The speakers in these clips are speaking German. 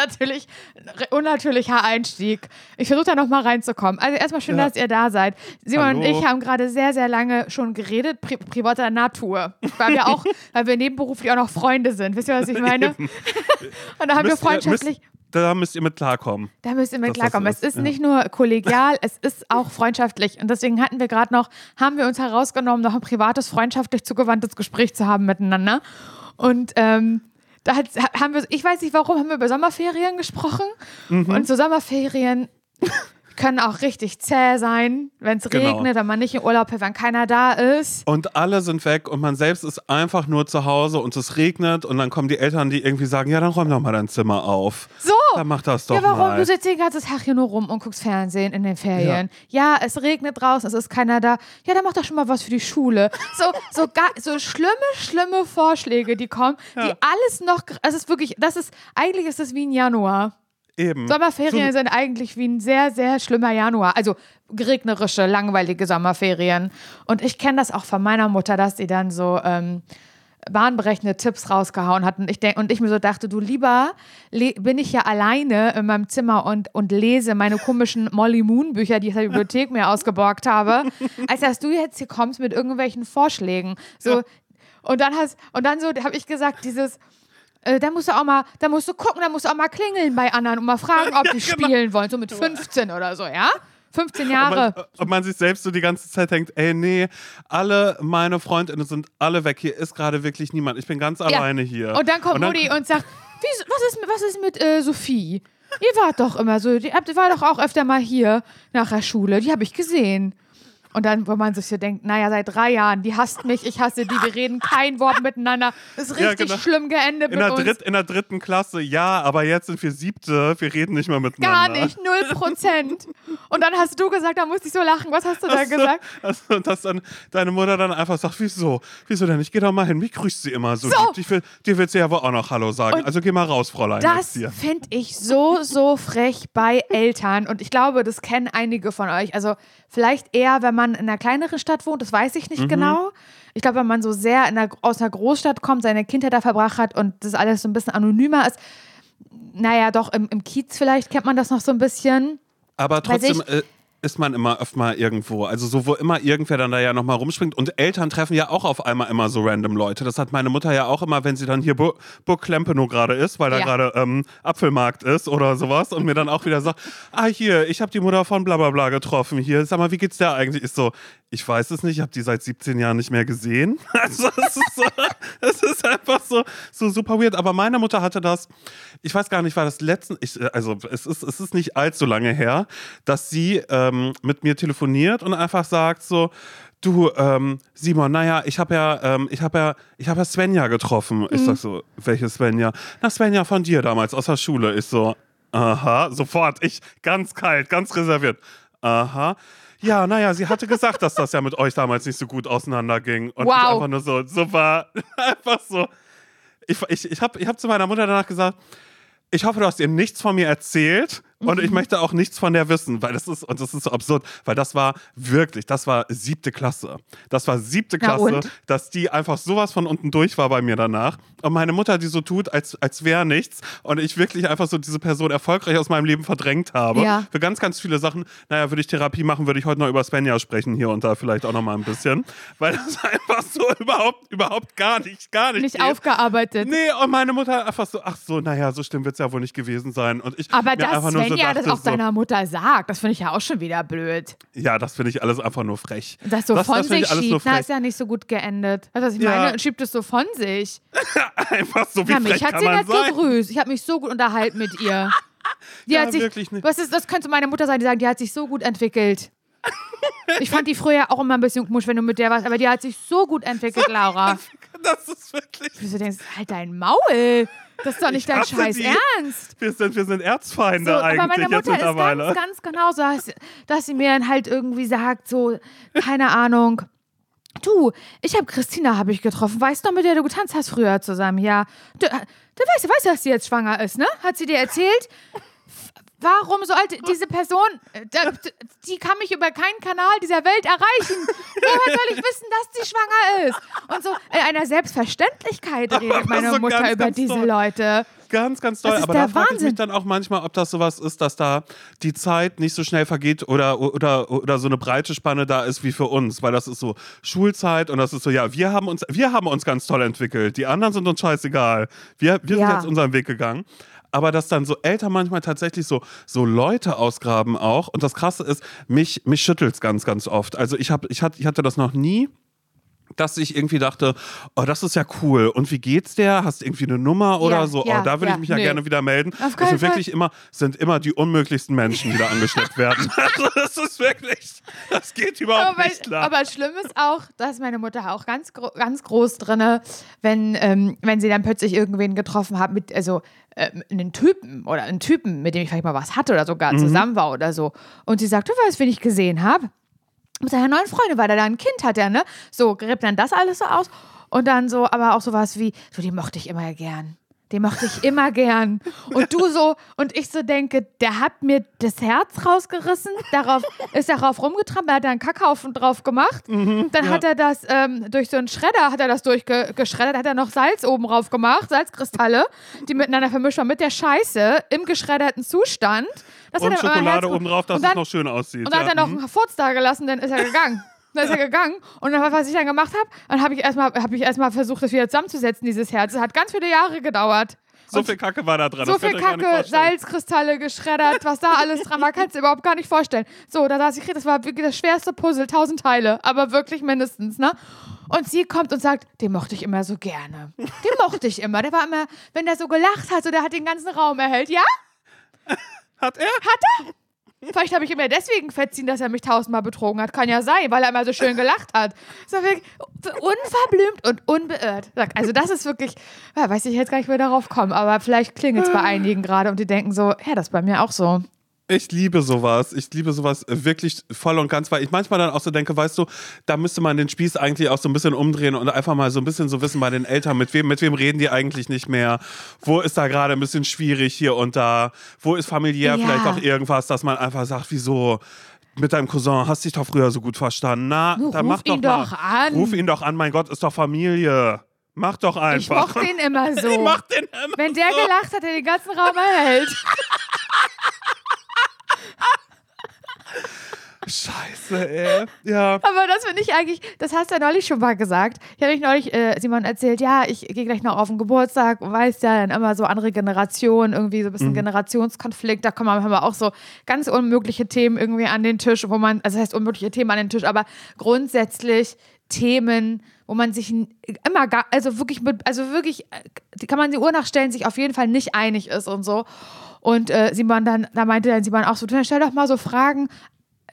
natürlich ein unnatürlicher Einstieg. Ich versuche da nochmal reinzukommen. Also erstmal schön, Ja. dass ihr da seid. Simon Hallo. und ich haben gerade sehr, sehr lange schon geredet, pri privater Natur. Weil wir auch, weil wir nebenberuflich auch noch Freunde sind. Wisst ihr, was ich meine? und da haben wir Müsst ihr- freundschaftlich. müsst, da müsst ihr mit klarkommen. Da müsst ihr mit das klarkommen. so Es ist, ist ja. nicht nur kollegial, es ist auch freundschaftlich. Und deswegen hatten wir gerade noch, haben wir uns herausgenommen, noch ein privates, freundschaftlich zugewandtes Gespräch zu haben miteinander. Und ähm, da hat, haben wir, ich weiß nicht warum, haben wir über Sommerferien gesprochen. Mhm. Und so Sommerferien können auch richtig zäh sein, wenn es Genau. regnet, wenn man nicht in Urlaub will, wenn keiner da ist. Und alle sind weg und man selbst ist einfach nur zu Hause und es regnet und dann kommen die Eltern, die irgendwie sagen, ja, dann räum doch mal dein Zimmer auf. So! Dann mach das doch ja, warum? mal. Du sitzt den ganzen Tag hier nur rum und guckst Fernsehen in den Ferien. Ja. es regnet draußen, es ist keiner da. Ja, dann mach doch schon mal was für die Schule. So, so, ga, so schlimme, schlimme Vorschläge, die kommen, die alles noch. Es ist wirklich, das ist, eigentlich ist es wie ein Januar. Eben. Sommerferien sind eigentlich wie ein sehr, sehr schlimmer Januar. Also regnerische, langweilige Sommerferien. Und ich kenne das auch von meiner Mutter, dass sie dann so ähm, bahnbrechende Tipps rausgehauen hat. Und ich, denk, und ich mir so dachte, du lieber bin ich ja alleine in meinem Zimmer und, und lese meine komischen Molly Moon Bücher, die ich aus der Bibliothek mir ausgeborgt habe, als dass du jetzt hier kommst mit irgendwelchen Vorschlägen. So, und dann hast, und dann so habe ich gesagt, dieses, äh, da musst du auch mal, da musst du gucken, da musst du auch mal klingeln bei anderen und mal fragen, ob die genau. spielen wollen, so mit 15 oder so, ja? 15 Und Jahre. man, und man sich selbst so die ganze Zeit denkt, ey, nee, alle meine Freundinnen sind alle weg. Hier ist gerade wirklich niemand. Ich bin ganz alleine hier. Und dann kommt Und dann- Mutti und sagt, was, ist, mit- was ist mit äh, Sophie? Ihr wart doch immer so, die habt- war doch auch öfter mal hier nach der Schule, die habe ich gesehen. Und dann, wo man sich so denkt, naja, seit drei Jahren, die hasst mich, ich hasse die, wir reden kein Wort miteinander. Das ist Ja, richtig genau. schlimm geendet In mit der, uns. Dritt, in der dritten Klasse, ja, aber jetzt sind wir siebte, wir reden nicht mehr Gar miteinander. nicht, null Prozent. Und dann hast du gesagt, da musste ich so lachen. Was hast du da gesagt? also, und dass dann deine Mutter dann einfach sagt, wieso? Wieso denn nicht? Geh doch mal hin, wie grüßt sie immer so? So. Ich will, dir wird sie ja wohl auch noch Hallo sagen. Und also geh mal raus, Fräulein. Das finde ich so, so frech bei Eltern. Und ich glaube, das kennen einige von euch. Also vielleicht eher, wenn man in einer kleineren Stadt wohnt, das weiß ich nicht Mhm. genau. Ich glaube, wenn man so sehr in einer, aus einer Großstadt kommt, seine Kindheit da verbracht hat und das alles so ein bisschen anonymer ist. Naja, doch, im, im Kiez vielleicht kennt man das noch so ein bisschen. Aber trotzdem ich- äh, ist man immer öfter mal irgendwo. Also so, wo immer irgendwer dann da ja nochmal rumspringt. Und Eltern treffen ja auch auf einmal immer so random Leute. Das hat meine Mutter ja auch immer, wenn sie dann hier Bu Burg Klempenow gerade ist, weil da Ja. gerade ähm, Apfelmarkt ist oder sowas. Und mir dann auch wieder sagt, ah hier, ich habe die Mutter von blablabla bla bla getroffen hier. Sag mal, wie geht's der eigentlich? Ist so, ich weiß es nicht, ich habe die seit 17 Jahren nicht mehr gesehen. Also es ist, so, es ist einfach so, so super weird. Aber meine Mutter hatte das, ich weiß gar nicht, war das letzten, ich, äh, also es ist, es ist nicht allzu lange her, dass sie ähm, mit mir telefoniert und einfach sagt so, du ähm, Simon, naja, ich habe ja, ähm, ich habe ja, ich habe ja Svenja getroffen. Ich sag so, welche Svenja? Na Svenja von dir damals aus der Schule. Ich so, aha, sofort, ich ganz kalt, ganz reserviert. Aha. Ja, naja, sie hatte gesagt, dass das ja mit euch damals nicht so gut auseinanderging. Und ich Wow. einfach nur so, super, einfach so. Ich, ich, ich habe ich hab zu meiner Mutter danach gesagt, ich hoffe, du hast ihr nichts von mir erzählt und ich möchte auch nichts von der wissen, weil das ist, und das ist so absurd, weil das war wirklich, das war siebte Klasse. Das war siebte Klasse, dass die einfach sowas von unten durch war bei mir danach. Und meine Mutter, die so tut, als, als wäre nichts und ich wirklich einfach so diese Person erfolgreich aus meinem Leben verdrängt habe. Ja. Für ganz, ganz viele Sachen, naja, würde ich Therapie machen, würde ich heute noch über Svenja sprechen, hier und da vielleicht auch noch mal ein bisschen. Weil das einfach so überhaupt, überhaupt gar nicht, gar nicht Nicht geht. aufgearbeitet. Nee, und meine Mutter einfach so, ach so, naja, so schlimm wird es ja wohl nicht gewesen sein. Und ich Aber dass einfach nur so Svenja das auch seiner Mutter sagt, das finde ich ja auch schon wieder blöd. so, Ja, das finde ich alles einfach nur frech. Das so das, von das sich schiebt, na, ist ja nicht so gut geendet. Du, was ich Ja. meine? Und schiebt es so von sich. Einfach so, wie Ja, frech mich hat kann sie man nicht sein? gegrüßt. Ich habe mich so gut unterhalten mit ihr. Die Ja, hat sich, wirklich nicht. Was ist, das könnte meine Mutter sein, die sagt, die hat sich so gut entwickelt. Ich fand die früher auch immer ein bisschen komisch, wenn du mit der warst, aber die hat sich so gut entwickelt, Laura. Das ist wirklich. Wie du denkst, halt dein Maul. Das ist doch nicht Ich dein Scheiß die. Ernst. Wir sind, wir sind Erzfeinde So, aber eigentlich meine jetzt Mutter ist ganz, ganz genau so, dass, dass sie mir dann halt irgendwie sagt, so, keine Ahnung, du, ich habe Christina habe ich getroffen, weißt du noch, mit der du getanzt hast früher zusammen, ja. Du, du weißt, du weißt, dass sie jetzt schwanger ist, ne? Hat sie dir erzählt? Warum sollte diese Person, äh, da- die kann mich über keinen Kanal dieser Welt erreichen. Woher soll ich wissen, dass sie schwanger ist? Und so in einer Selbstverständlichkeit redet meine so Mutter ganz, über ganz diese toll. Leute. Ganz, ganz toll. Das ist Aber der da frage ich mich dann auch manchmal, ob das sowas ist, dass da die Zeit nicht so schnell vergeht oder, oder, oder so eine breite Spanne da ist wie für uns. Weil das ist so Schulzeit und das ist so, ja, wir haben uns, wir haben uns ganz toll entwickelt. Die anderen sind uns scheißegal. Wir, wir sind Ja. jetzt unseren Weg gegangen. Aber dass dann so Eltern manchmal tatsächlich so, so Leute ausgraben auch. Und das Krasse ist, mich, mich schüttelt es ganz, ganz oft. Also ich, hab, ich, hatte, ich hatte das noch nie dass ich irgendwie dachte, oh, das ist ja cool. Und wie geht's der? Hast du irgendwie eine Nummer oder Ja, so? ja, oh, da will ja, ich mich ja nee. gerne wieder melden. Auf Das keinen sind wirklich immer, sind immer die unmöglichsten Menschen, die da angeschleppt werden. Also das ist wirklich, das geht überhaupt Aber, nicht klar. aber schlimm ist auch, da ist meine Mutter auch ganz, gro ganz groß drin, wenn, ähm, wenn sie dann plötzlich irgendwen getroffen hat, mit, also äh, einen Typen oder einen Typen, mit dem ich vielleicht mal was hatte oder sogar Mhm. zusammen war oder so. Und sie sagt, du weißt, wen ich gesehen habe? Mit seiner neuen Freundin, weil er da ein Kind hat, ne? So, gräbt dann das alles so aus. Und dann so, aber auch sowas wie, so, die mochte ich immer gern. Den mochte ich immer gern. Und du so, und ich so denke, der hat mir das Herz rausgerissen, darauf ist er rauf rumgetrampelt, hat da einen Kackhaufen drauf gemacht. Dann hat er das ähm, durch so einen Schredder, hat er das durchgeschreddert, hat er noch Salz oben drauf gemacht, Salzkristalle, die miteinander vermischt waren mit der Scheiße im geschredderten Zustand. Das und er Schokolade oben drauf, dass dann, es noch schön aussieht. und dann ja. hat er noch mhm. einen Furz da gelassen, dann ist er gegangen. Dann ist er gegangen. Und dann, was ich dann gemacht habe, dann habe ich erstmal hab ich erstmal versucht, das wieder zusammenzusetzen, dieses Herz. Es hat ganz viele Jahre gedauert. so viel Kacke war da dran. So viel Kacke. Salzkristalle geschreddert, was da alles dran war, kannst du dir überhaupt gar nicht vorstellen. So, da saß ich, das war wirklich das schwerste Puzzle, tausend Teile, aber wirklich mindestens, ne? Und sie kommt und sagt, den mochte ich immer so gerne. Den mochte ich immer. Der war immer, wenn der so gelacht hat, so der hat den ganzen Raum erhellt. Ja? Hat er? Vielleicht habe ich ihm ja deswegen verziehen, dass er mich tausendmal betrogen hat. Kann ja sein, weil er immer so schön gelacht hat. So wirklich unverblümt und unbeirrt. Also das ist wirklich, ja, weiß ich jetzt gar nicht, wie wir darauf kommen, aber vielleicht klingelt es bei einigen gerade und die denken so, ja, das ist bei mir auch so. Ich liebe sowas. Ich liebe sowas wirklich voll und ganz, weil ich manchmal dann auch so denke, weißt du, da müsste man den Spieß eigentlich auch so ein bisschen umdrehen und einfach mal so ein bisschen so wissen bei den Eltern, mit wem, mit wem reden die eigentlich nicht mehr? Wo ist da gerade ein bisschen schwierig hier und da? Wo ist familiär Ja. vielleicht auch irgendwas, dass man einfach sagt, wieso? Mit deinem Cousin hast dich doch früher so gut verstanden. Na, Du, dann mach doch ihn mal. doch an. Ruf ihn doch an, mein Gott, ist doch Familie. Mach doch Ich einfach. mochte ihn immer so. Ich mach den immer Wenn der so. gelacht hat, der den ganzen Raum erhält. Scheiße, ey. Ja. Aber das finde ich eigentlich, das hast du ja neulich schon mal gesagt. Ich habe mich neulich äh, Simon erzählt, ja, ich gehe gleich noch auf den Geburtstag und weißt ja, dann immer so andere Generationen, irgendwie so ein Mhm. bisschen Generationskonflikt. Da kommen wir auch so ganz unmögliche Themen irgendwie an den Tisch, wo man, also das heißt unmögliche Themen an den Tisch, aber grundsätzlich Themen, wo man sich immer gar, also wirklich mit, also wirklich, äh, kann man die Uhr nachstellen, sich auf jeden Fall nicht einig ist und so. Und äh, Simon dann, da meinte dann Simon auch so, dann stell doch mal so Fragen,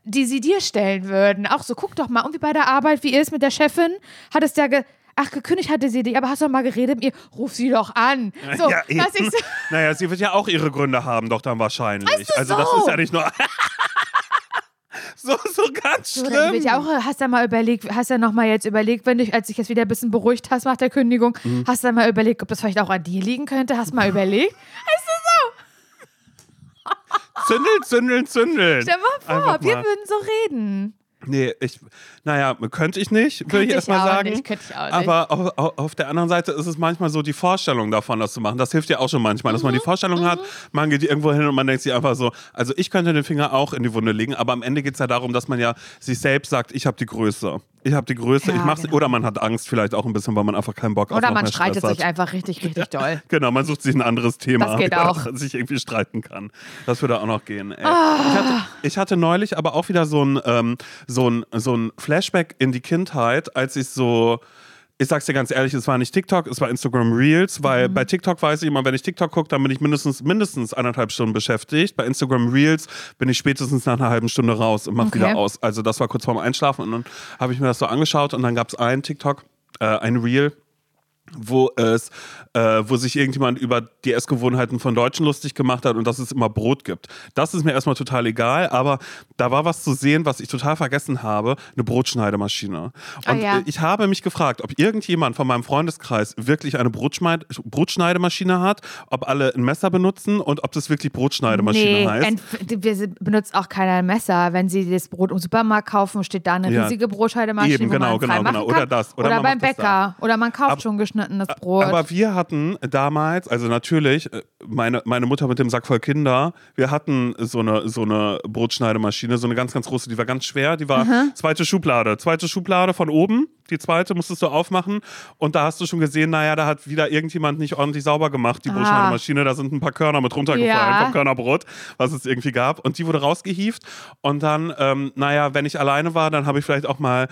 die sie dir stellen würden. Auch so, guck doch mal, irgendwie bei der Arbeit, wie ihr ist mit der Chefin, hat es ja ge Ach, gekündigt hatte sie dich, aber hast du doch mal geredet mit ihr? Ruf sie doch an. So, ja, dass ich so, Naja, sie wird ja auch ihre Gründe haben, doch dann wahrscheinlich. du also das so? ist ja nicht nur. so, so ganz so, dann schlimm. ja auch, hast du mal überlegt, hast du noch mal jetzt überlegt, wenn du, als dich jetzt wieder ein bisschen beruhigt hast nach der Kündigung, Mhm. hast du mal überlegt, ob das vielleicht auch an dir liegen könnte? Hast du mal überlegt? Zündeln, zündeln, zündeln. Stell mal vor, Einfach wir mal. würden so reden. Nee, ich, naja, könnte ich nicht, würde ich ich erstmal sagen. nicht, könnte ich auch nicht. Aber auf, auf, auf der anderen Seite ist es manchmal so die Vorstellung davon, das zu machen. Das hilft ja auch schon manchmal, dass man Mhm, die Vorstellung hat, man geht irgendwo hin und man denkt sich einfach so, also ich könnte den Finger auch in die Wunde legen, aber am Ende geht es ja darum, dass man ja sich selbst sagt, ich habe die Größe. Ich habe die Größe, Ja, ich mach's. genau. Oder man hat Angst vielleicht auch ein bisschen, weil man einfach keinen Bock auf Oder man streitet Stress sich hat. einfach richtig, richtig doll. Genau, man sucht sich ein anderes Thema, Das geht auch. das sich irgendwie streiten kann. Das würde auch noch gehen. Ah. Ich, hatte, ich hatte neulich aber auch wieder so ein, ähm, so, ein, so ein Flashback in die Kindheit, als ich so. Ich sag's dir ganz ehrlich, es war nicht TikTok, es war Instagram Reels, weil Mhm. bei TikTok weiß ich immer, wenn ich TikTok gucke, dann bin ich mindestens, mindestens eineinhalb Stunden beschäftigt. Bei Instagram Reels bin ich spätestens nach einer halben Stunde raus und mach Okay. wieder aus. Also das war kurz vorm Einschlafen und dann habe ich mir das so angeschaut und dann gab es ein TikTok, äh, ein Reel, wo es, äh, wo sich irgendjemand über die Essgewohnheiten von Deutschen lustig gemacht hat und dass es immer Brot gibt. Das ist mir erstmal total egal, aber da war was zu sehen, was ich total vergessen habe, eine Brotschneidemaschine. Und Ah, ja. ich habe mich gefragt, ob irgendjemand von meinem Freundeskreis wirklich eine Brotschneid Brotschneidemaschine hat, ob alle ein Messer benutzen und ob das wirklich Brotschneidemaschine nee, heißt. wir benutzt auch keiner ein Messer. Wenn sie das Brot im Supermarkt kaufen, steht da eine Ja. riesige Brotscheidemaschine, Eben, wo genau, man frei genau, genau. kann. Oder das. Oder Oder, man beim Bäcker. Oder man kauft Ab- schon geschnittene aufgeschnittenes Brot. Aber wir hatten damals, also natürlich, äh, meine, meine Mutter mit dem Sack voll Kinder, wir hatten so eine, so eine Brotschneidemaschine, so eine ganz, ganz große, die war ganz schwer, die war zweite Schublade. Zweite Schublade von oben, die zweite musstest du aufmachen und da hast du schon gesehen, naja, da hat wieder irgendjemand nicht ordentlich sauber gemacht, die Ah. Brotschneidemaschine, da sind ein paar Körner mit runtergefallen Ja. vom Körnerbrot, was es irgendwie gab und die wurde rausgehieft und dann, ähm, naja, wenn ich alleine war, dann habe ich vielleicht auch mal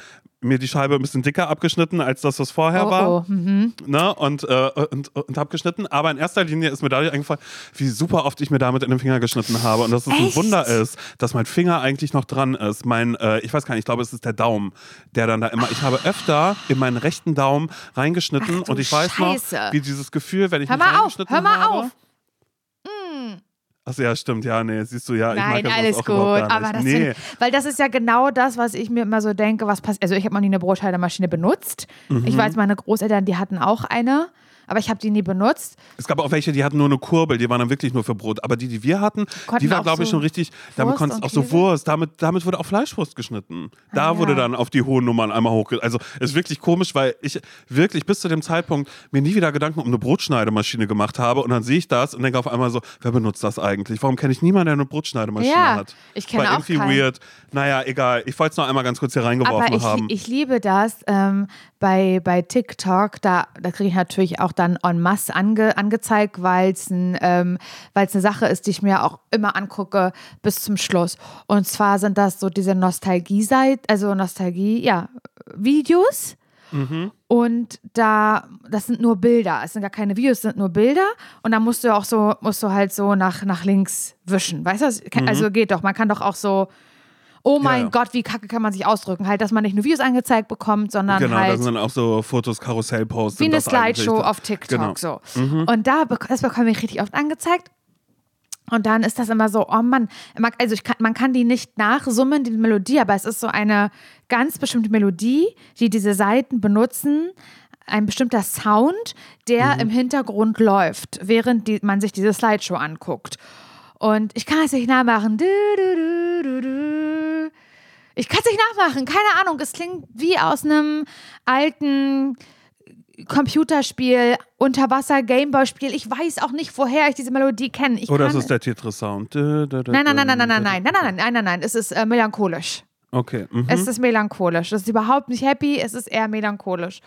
mir die Scheibe ein bisschen dicker abgeschnitten, als das, was vorher oh, war oh. Mhm. ne, und, äh, und, und habe geschnitten. Aber in erster Linie ist mir dadurch eingefallen, wie super oft ich mir damit in den Finger geschnitten habe. Und dass es ein Echt? Wunder ist, dass mein Finger eigentlich noch dran ist. Mein, äh, ich weiß gar nicht, ich glaube, es ist der Daumen, der dann da immer. Ich habe öfter in meinen rechten Daumen reingeschnitten Ach und ich weiß Scheiße. noch, wie dieses Gefühl, wenn ich Hör mich mal auf, reingeschnitten hör mal habe. auf. Achso, ja, stimmt, ja, nee, siehst du, ja, ich Nein, mag das alles auch gut. Aber das nee. find, weil das ist ja genau das, was ich mir immer so denke, was passiert. Also ich habe noch nie eine Brotschneidemaschine benutzt. Mhm. Ich weiß, meine Großeltern, die hatten auch eine, aber ich habe die nie benutzt. Es gab auch welche, die hatten nur eine Kurbel, die waren dann wirklich nur für Brot. Aber die, die wir hatten, Konnten die war, glaube ich, so schon richtig. Damit Wurst konntest und auch so? Wurst, damit, damit wurde auch Fleischwurst geschnitten. Da Ah, wurde ja. dann auf die hohen Nummern einmal hochge. Also ist wirklich komisch, weil ich wirklich bis zu dem Zeitpunkt mir nie wieder Gedanken um eine Brotschneidemaschine gemacht habe. Und dann sehe ich das und denke auf einmal so, wer benutzt das eigentlich? Warum kenne ich niemanden, der eine Brotschneidemaschine Ja, hat? ich kenne War auch irgendwie keinen. weird. Naja, egal. Ich wollte es noch einmal ganz kurz hier reingeworfen Aber ich, haben. ich liebe das ähm, bei, bei TikTok. Da, da kriege ich natürlich auch dann en masse ange, angezeigt, weil es ein, ähm, eine Sache ist, die ich mir auch immer angucke bis zum Schluss. Und zwar sind das so diese Nostalgie-Seiten, also Nostalgie, ja, Videos. Und da, das sind nur Bilder. Es sind gar keine Videos, es sind nur Bilder. Und da musst du auch so, musst du halt so nach, nach links wischen. Weißt du, was- also geht doch. Man kann doch auch so, oh mein ja. Gott, wie kacke kann man sich ausdrücken? Halt, dass man nicht nur Videos angezeigt bekommt, sondern Genau, halt da sind dann auch so Fotos, Karussellposts. wie eine. Slideshow auf TikTok Genau. so. Und da das bekomme ich richtig oft angezeigt. Und dann ist das immer so, oh Mann, man- also kann, man kann die nicht nachsummen, die Melodie, aber es ist so eine ganz bestimmte Melodie, die diese Seiten benutzen, ein bestimmter Sound, der im Hintergrund läuft, während die, man sich diese Slideshow anguckt. Und ich kann es nicht nachmachen. Ich kann es nicht nachmachen, keine Ahnung. Es klingt wie aus einem alten Computerspiel, Unterwasser-Gameboy-Spiel. Ich weiß auch nicht, woher ich diese Melodie kenne. Oder kann, ist es der Tetris-Sound? nein, nein, nein, nein, nein, nein, nein, nein, nein, nein, nein, nein, nein. Es ist äh, melancholisch. Okay. Mhm. Es ist melancholisch. Es ist überhaupt nicht happy, es ist eher melancholisch.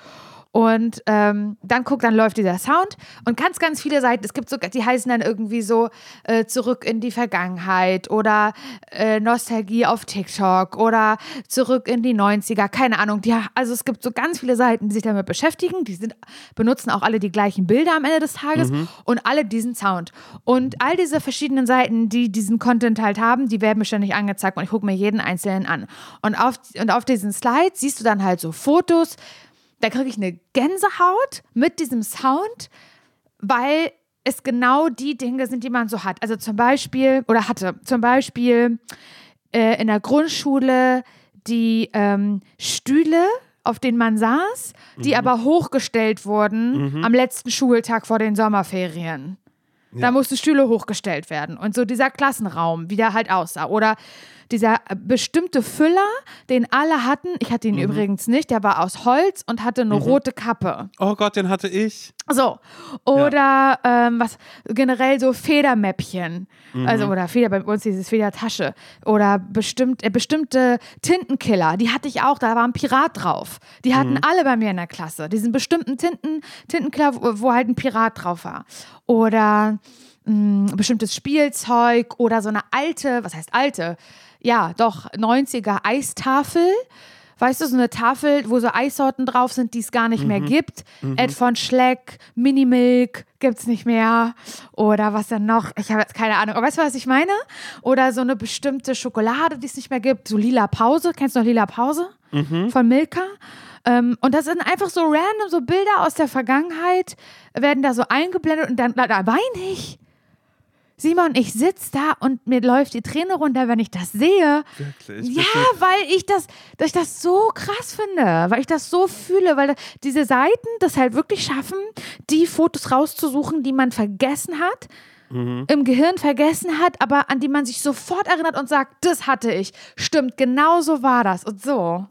Und ähm, dann guck, dann läuft dieser Sound und ganz, ganz viele Seiten. Es gibt sogar, die heißen dann irgendwie so äh, zurück in die Vergangenheit oder äh, Nostalgie auf TikTok oder zurück in die 90er, keine Ahnung. Die, also es gibt so ganz viele Seiten, die sich damit beschäftigen. Die sind, benutzen auch alle die gleichen Bilder am Ende des Tages und alle diesen Sound. Und all diese verschiedenen Seiten, die diesen Content halt haben, die werden mir ständig angezeigt und ich gucke mir jeden einzelnen an. Und auf, und auf diesen Slides siehst du dann halt so Fotos, da kriege ich eine Gänsehaut mit diesem Sound, weil es genau die Dinge sind, die man so hat. Also zum Beispiel, oder hatte, zum Beispiel äh, in der Grundschule die ähm, Stühle, auf denen man saß, die aber hochgestellt wurden am letzten Schultag vor den Sommerferien. Da mussten Stühle hochgestellt werden. Und so dieser Klassenraum, wie der halt aussah. Oder dieser äh, bestimmte Füller, den alle hatten. Ich hatte ihn übrigens nicht. Der war aus Holz und hatte eine rote Kappe. Oh Gott, den hatte ich. So. Oder ähm, was generell so Federmäppchen. Also, oder Feder, bei uns dieses Federtasche. Oder bestimmt, äh, bestimmte Tintenkiller, die hatte ich auch, da war ein Pirat drauf. Die hatten alle bei mir in der Klasse. Diesen bestimmten Tinten, Tintenkiller, wo, wo halt ein Pirat drauf war. Oder mh, bestimmtes Spielzeug oder so eine alte, was heißt alte? Ja, doch, 90er Eistafel. Weißt du, so eine Tafel, wo so Eissorten drauf sind, die es gar nicht mehr gibt. Ed von Schleck, Minimilk gibt's nicht mehr. Oder was denn noch? Ich habe jetzt keine Ahnung. Aber weißt du, was ich meine? Oder so eine bestimmte Schokolade, die es nicht mehr gibt. So lila Pause. Kennst du noch lila Pause? Von Milka. Ähm, und das sind einfach so random, so Bilder aus der Vergangenheit, werden da so eingeblendet und dann da, da weine ich. Simon, ich sitze da und mir läuft die Träne runter, wenn ich das sehe. Wirklich? Ja, weil ich das, dass ich das so krass finde, weil ich das so fühle, weil diese Seiten das halt wirklich schaffen, die Fotos rauszusuchen, die man vergessen hat, im Gehirn vergessen hat, aber an die man sich sofort erinnert und sagt, das hatte ich. Stimmt, genau so war das und so.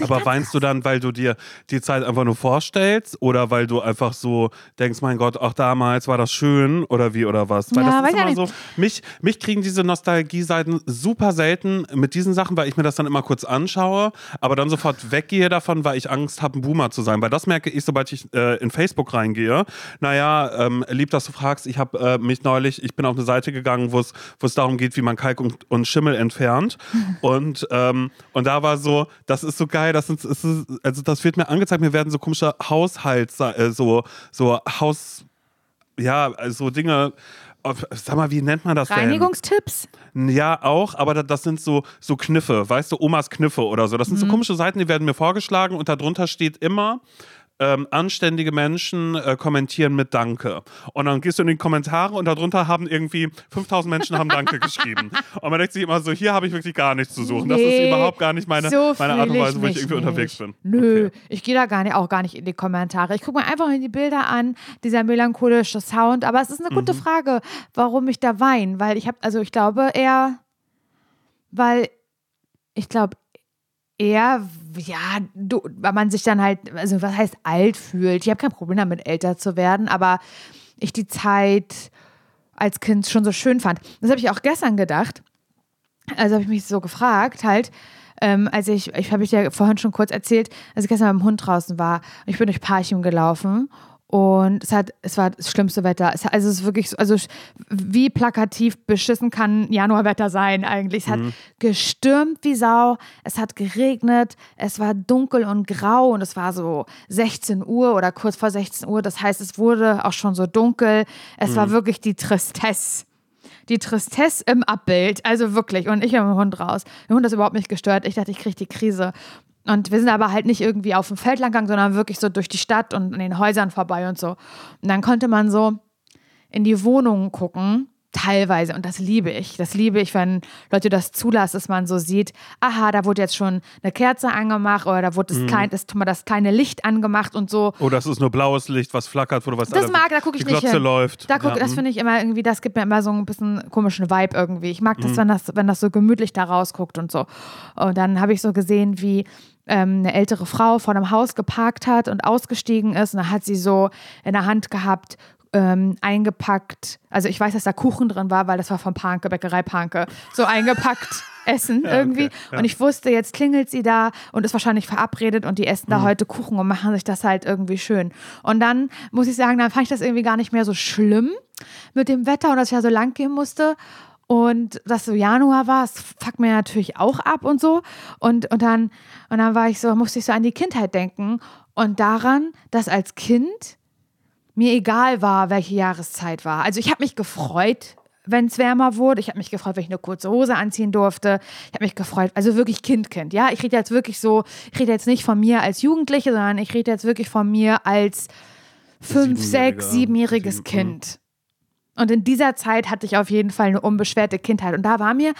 Aber weinst du dann, weil du dir die Zeit einfach nur vorstellst oder weil du einfach so denkst, mein Gott, auch damals war das schön oder wie oder was? Weil Ja, das ist immer nicht. so, mich, mich kriegen diese Nostalgie-Seiten super selten mit diesen Sachen, weil ich mir das dann immer kurz anschaue, aber dann sofort weggehe davon, weil ich Angst habe, ein Boomer zu sein. Weil das merke ich, sobald ich äh, in Facebook reingehe. Naja, ähm, lieb, dass du fragst, ich habe äh, mich neulich, ich bin auf eine Seite gegangen, wo es wo es darum geht, wie man Kalk und, und Schimmel entfernt. und, ähm, und da war so, das ist so geil, das, sind, ist, also das wird mir angezeigt, mir werden so komische Haushalts, äh, so, so Haus, ja, also Dinge, sag mal, wie nennt man das denn? Reinigungstipps? Ja, auch, aber da- das sind so, so Kniffe, weißt du, Omas Kniffe oder so. Das sind so komische Seiten, die werden mir vorgeschlagen und darunter steht immer, ähm, anständige Menschen äh, kommentieren mit Danke. Und dann gehst du in die Kommentare und darunter haben irgendwie 5000 Menschen haben Danke geschrieben. Und man denkt sich immer so, hier habe ich wirklich gar nichts zu suchen. das ist Nee, überhaupt gar nicht meine, so meine Art und Weise, wo ich irgendwie unterwegs bin. nicht. Nö, Okay. ich gehe da gar nicht, auch gar nicht in die Kommentare. Ich gucke mir einfach in die Bilder an, dieser melancholische Sound. Aber es ist eine Mhm. gute Frage, warum ich da weine. Weil ich habe, also ich glaube eher, weil ich glaube eher, ja, du, weil man sich dann halt, also was heißt alt fühlt. Ich habe kein Problem damit, älter zu werden, aber ich die Zeit als Kind schon so schön fand. Das habe ich auch gestern gedacht. Also habe ich mich so gefragt, halt, ähm, als ich, ich habe ich dir vorhin schon kurz erzählt, als ich gestern mit dem Hund draußen war und ich bin durch Parchim gelaufen und es hat, es war das schlimmste Wetter. Es, also es ist wirklich so, also wie plakativ beschissen kann Januarwetter sein eigentlich. Es hat gestürmt wie Sau, es hat geregnet, es war dunkel und grau und es war so 16 Uhr oder kurz vor 16 Uhr. Das heißt, es wurde auch schon so dunkel. Es war wirklich die Tristesse die Tristesse im Abbild. Also wirklich. Und ich mit dem Hund raus. Der Hund ist überhaupt nicht gestört. Ich dachte, ich kriege die Krise. Und wir sind aber halt nicht irgendwie auf dem Feld lang gegangen, sondern wirklich so durch die Stadt und an den Häusern vorbei und so. Und dann konnte man so in die Wohnungen gucken, teilweise. Und das liebe ich. Das liebe ich, wenn Leute das zulassen, dass man so sieht, aha, da wurde jetzt schon eine Kerze angemacht oder da wurde das, klein, das, das kleine Licht angemacht und so. Oh, das ist nur blaues Licht, was flackert, wo du was Das mag, da gucke ich die nicht Glotze hin. läuft. Da guck, Ja, das hm. finde ich immer irgendwie, das gibt mir immer so ein bisschen komischen Vibe irgendwie. Ich mag Mhm. das, wenn das, wenn das so gemütlich da rausguckt und so. Und dann habe ich so gesehen, wie ähm, eine ältere Frau vor einem Haus geparkt hat und ausgestiegen ist. Und da hat sie so in der Hand gehabt, ähm, eingepackt, also ich weiß, dass da Kuchen drin war, weil das war von Panke, Bäckerei Panke, so eingepackt Essen irgendwie. okay, ja. Und ich wusste, jetzt klingelt sie da und ist wahrscheinlich verabredet und die essen Mhm. da heute Kuchen und machen sich das halt irgendwie schön. Und dann muss ich sagen, dann fand ich das irgendwie gar nicht mehr so schlimm mit dem Wetter und dass ich ja so lang gehen musste. Und dass so Januar war, es fuckt mir natürlich auch ab und so. Und, und, dann, und dann war ich so, musste ich so an die Kindheit denken und daran, dass als Kind mir egal war, welche Jahreszeit war. Also ich habe mich gefreut, wenn es wärmer wurde. Ich habe mich gefreut, wenn ich eine kurze Hose anziehen durfte. Ich habe mich gefreut, also wirklich Kind-Kind. Ja, ich rede jetzt wirklich so, ich rede jetzt nicht von mir als Jugendliche, sondern ich rede jetzt wirklich von mir als fünf, sechs, siebenjähriges Sieben- Kind. Und in dieser Zeit hatte ich auf jeden Fall eine unbeschwerte Kindheit. Und da war mir,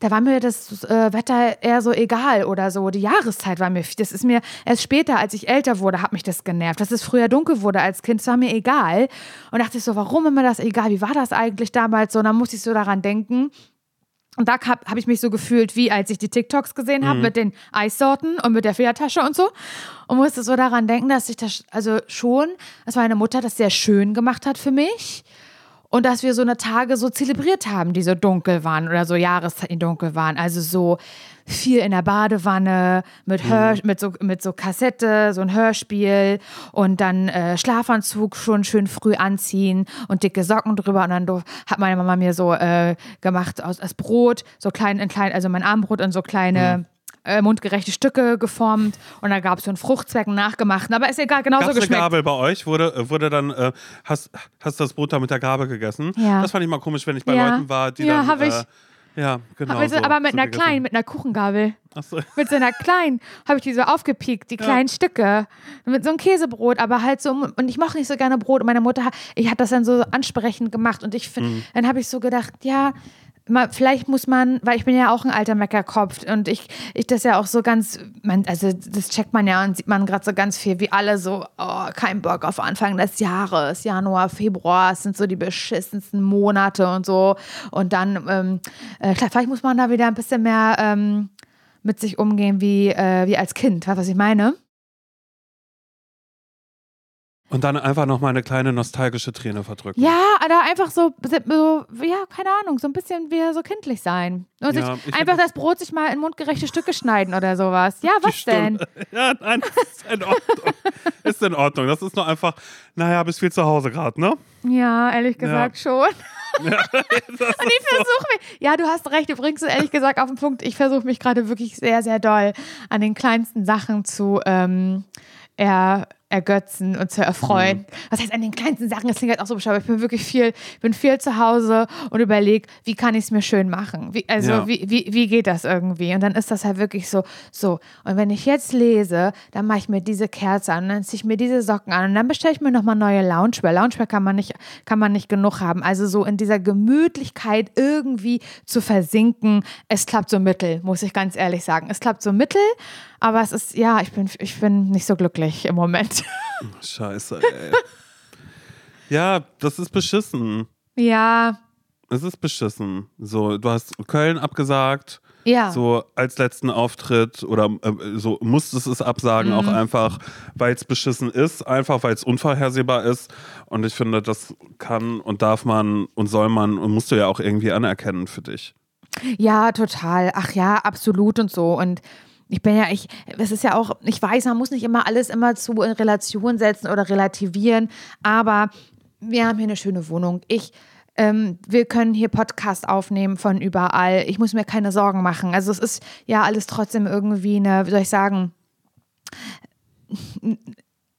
da war mir das äh, Wetter eher so egal oder so. Die Jahreszeit war mir, das ist mir erst später, als ich älter wurde, hat mich das genervt. Dass es früher dunkel wurde als Kind, das war mir egal. Und dachte ich so, warum immer das egal? Wie war das eigentlich damals so? Und dann musste ich so daran denken. Und da habe hab ich mich so gefühlt, wie als ich die TikToks gesehen habe mit den Eissorten und mit der Federtasche und so. Und musste so daran denken, dass ich das, also schon, dass meine Mutter das sehr schön gemacht hat für mich. Und dass wir so eine Tage so zelebriert haben, die so dunkel waren oder so Jahreszeiten, dunkel waren. Also so viel in der Badewanne mit, Hör, mit, so, mit so Kassette, so ein Hörspiel und dann äh, Schlafanzug schon schön früh anziehen und dicke Socken drüber. Und dann hat meine Mama mir so äh, gemacht aus, aus Brot, so klein, in klein, also mein Armbrot in so kleine. Äh, mundgerechte Stücke geformt und da gab es so einen Fruchtzwecken nachgemachten, aber ist egal, genauso Gab's eine geschmeckt. Gabel bei euch? Wurde, äh, wurde dann, äh, hast, hast das Brot da mit der Gabel gegessen? Ja. Das fand ich mal komisch, wenn ich bei Ja. Leuten war, die Ja, dann. ich. Äh, ja, genau. aber, so, aber mit so einer kleinen, mit einer Kuchengabel. Ach so. Mit so einer kleinen, habe ich die so aufgepiekt, die kleinen Stücke. Mit so einem Käsebrot, aber halt so, und ich mochte nicht so gerne Brot. Und meine Mutter, hat- ich hat das dann so ansprechend gemacht. Und ich, Mhm. dann habe ich so gedacht, ja, mal, vielleicht muss man, weil ich bin ja auch ein alter Meckerkopf und ich, ich das ja auch so ganz, man, also das checkt man ja und sieht man gerade so ganz viel, wie alle so, oh, kein Bock auf Anfang des Jahres, Januar, Februar, es sind so die beschissensten Monate und so. Und dann, ähm, äh, vielleicht muss man da wieder ein bisschen mehr, ähm, mit sich umgehen wie, äh, wie als Kind. Weißt du, was ich meine? Und dann einfach noch mal eine kleine nostalgische Träne verdrücken. Ja, oder einfach so, so, ja, keine Ahnung, so ein bisschen wie so kindlich sein. Und Ja, sich ich- einfach das Brot sich mal in mundgerechte Stücke schneiden oder sowas. Ja, was denn? Ja, nein, das ist in Ordnung. ist in Ordnung. Das ist nur einfach, naja, bist viel zu Hause gerade, ne? Ja, ehrlich gesagt schon. Ja, Und ich versuche mich, ja, du hast recht, du bringst es ehrlich gesagt auf den Punkt. Ich versuche mich gerade wirklich sehr, sehr doll an den kleinsten Sachen zu ähm, er, ergötzen und zu erfreuen. Mhm. Was heißt an den kleinsten Sachen? Das klingt halt auch so bescheuert. aber Ich bin wirklich viel, bin viel zu Hause und überlege, wie kann ich es mir schön machen? Wie, also, Ja. wie, wie, wie geht das irgendwie? Und dann ist das halt wirklich so, so. Und wenn ich jetzt lese, dann mache ich mir diese Kerze an, dann ziehe ich mir diese Socken an und dann bestelle ich mir nochmal neue Loungewear. Loungewear kann man nicht, kann man nicht genug haben. Also so in dieser Gemütlichkeit irgendwie zu versinken, es klappt so mittel, muss ich ganz ehrlich sagen. Es klappt so mittel, aber es ist, ja, ich bin, ich bin nicht so glücklich im Moment. Scheiße, ey. ja, das ist beschissen. ja, Es ist beschissen. So, du hast Köln abgesagt. ja. So als letzten Auftritt oder äh, so musstest es absagen, Mhm. auch einfach, weil es beschissen ist, einfach weil es unvorhersehbar ist. Und ich finde, das kann und darf man und soll man und musst du ja auch irgendwie anerkennen für dich. Ja, total. Ach ja, absolut und so. Und ich bin ja, ich, es ist ja auch, ich weiß, man muss nicht immer alles immer zu in Relation setzen oder relativieren, aber wir haben hier eine schöne Wohnung. Ich, ähm, wir können hier Podcast aufnehmen von überall. Ich muss mir keine Sorgen machen. Also es ist ja alles trotzdem irgendwie eine, wie soll ich sagen,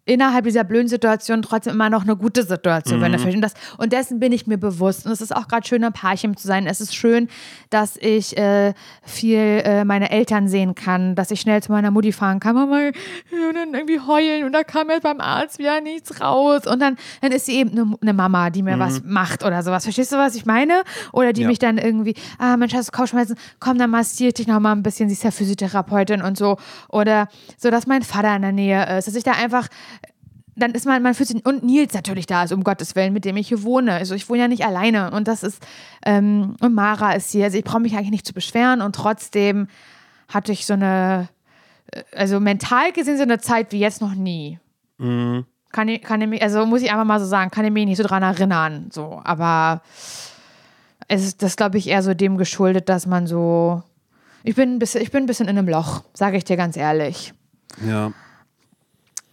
innerhalb dieser blöden Situation trotzdem immer noch eine gute Situation, wenn du verstehst. Und, das, und dessen bin ich mir bewusst. Und es ist auch gerade schön, ein Paarchen zu sein. Es ist schön, dass ich äh, viel äh, meine Eltern sehen kann, dass ich schnell zu meiner Mutti fahren kann, Mama, und dann irgendwie heulen und da kam jetzt beim Arzt wieder nichts raus. Und dann, dann ist sie eben eine, eine Mama, die mir was macht oder sowas. Verstehst du, was ich meine? Oder die Ja. mich dann irgendwie, ah, Mensch, hast du Kopfschmerzen? Komm, dann massiere ich dich noch mal ein bisschen. Sie ist ja Physiotherapeutin und so. Oder so, dass mein Vater in der Nähe ist, dass ich da einfach dann ist man, man fühlt sich, und Nils natürlich da ist, um Gottes Willen, mit dem ich hier wohne. Also ich wohne ja nicht alleine und das ist, ähm, und Mara ist hier. Also ich brauche mich eigentlich nicht zu beschweren und trotzdem hatte ich so eine, äh, also mental gesehen so eine Zeit wie jetzt noch nie. Kann ich, kann ich mich, also muss ich einfach mal so sagen, kann ich mich nicht so dran erinnern, so, aber es ist das, glaube ich, eher so dem geschuldet, dass man so, ich bin ein bisschen, ich bin ein bisschen in einem Loch, sage ich dir ganz ehrlich. Ja.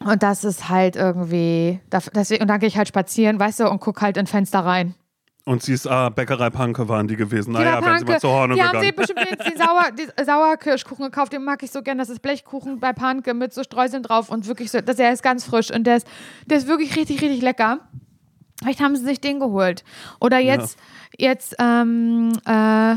Und das ist halt irgendwie, deswegen, und dann gehe ich halt spazieren, weißt du, und guck halt in Fenster rein. Und sie ist, ah, Bäckerei Panke waren die gewesen. Die Naja, wenn sie mal zur Hornung Die haben sie bestimmt jetzt den, Sauer, Sauerkirschkuchen gekauft, den mag ich so gern. Das ist Blechkuchen bei Panke mit so Streuseln drauf und wirklich so, das, der ist ganz frisch und der ist, der ist wirklich richtig, richtig lecker. Vielleicht haben sie sich den geholt. Oder jetzt, jetzt ähm, äh,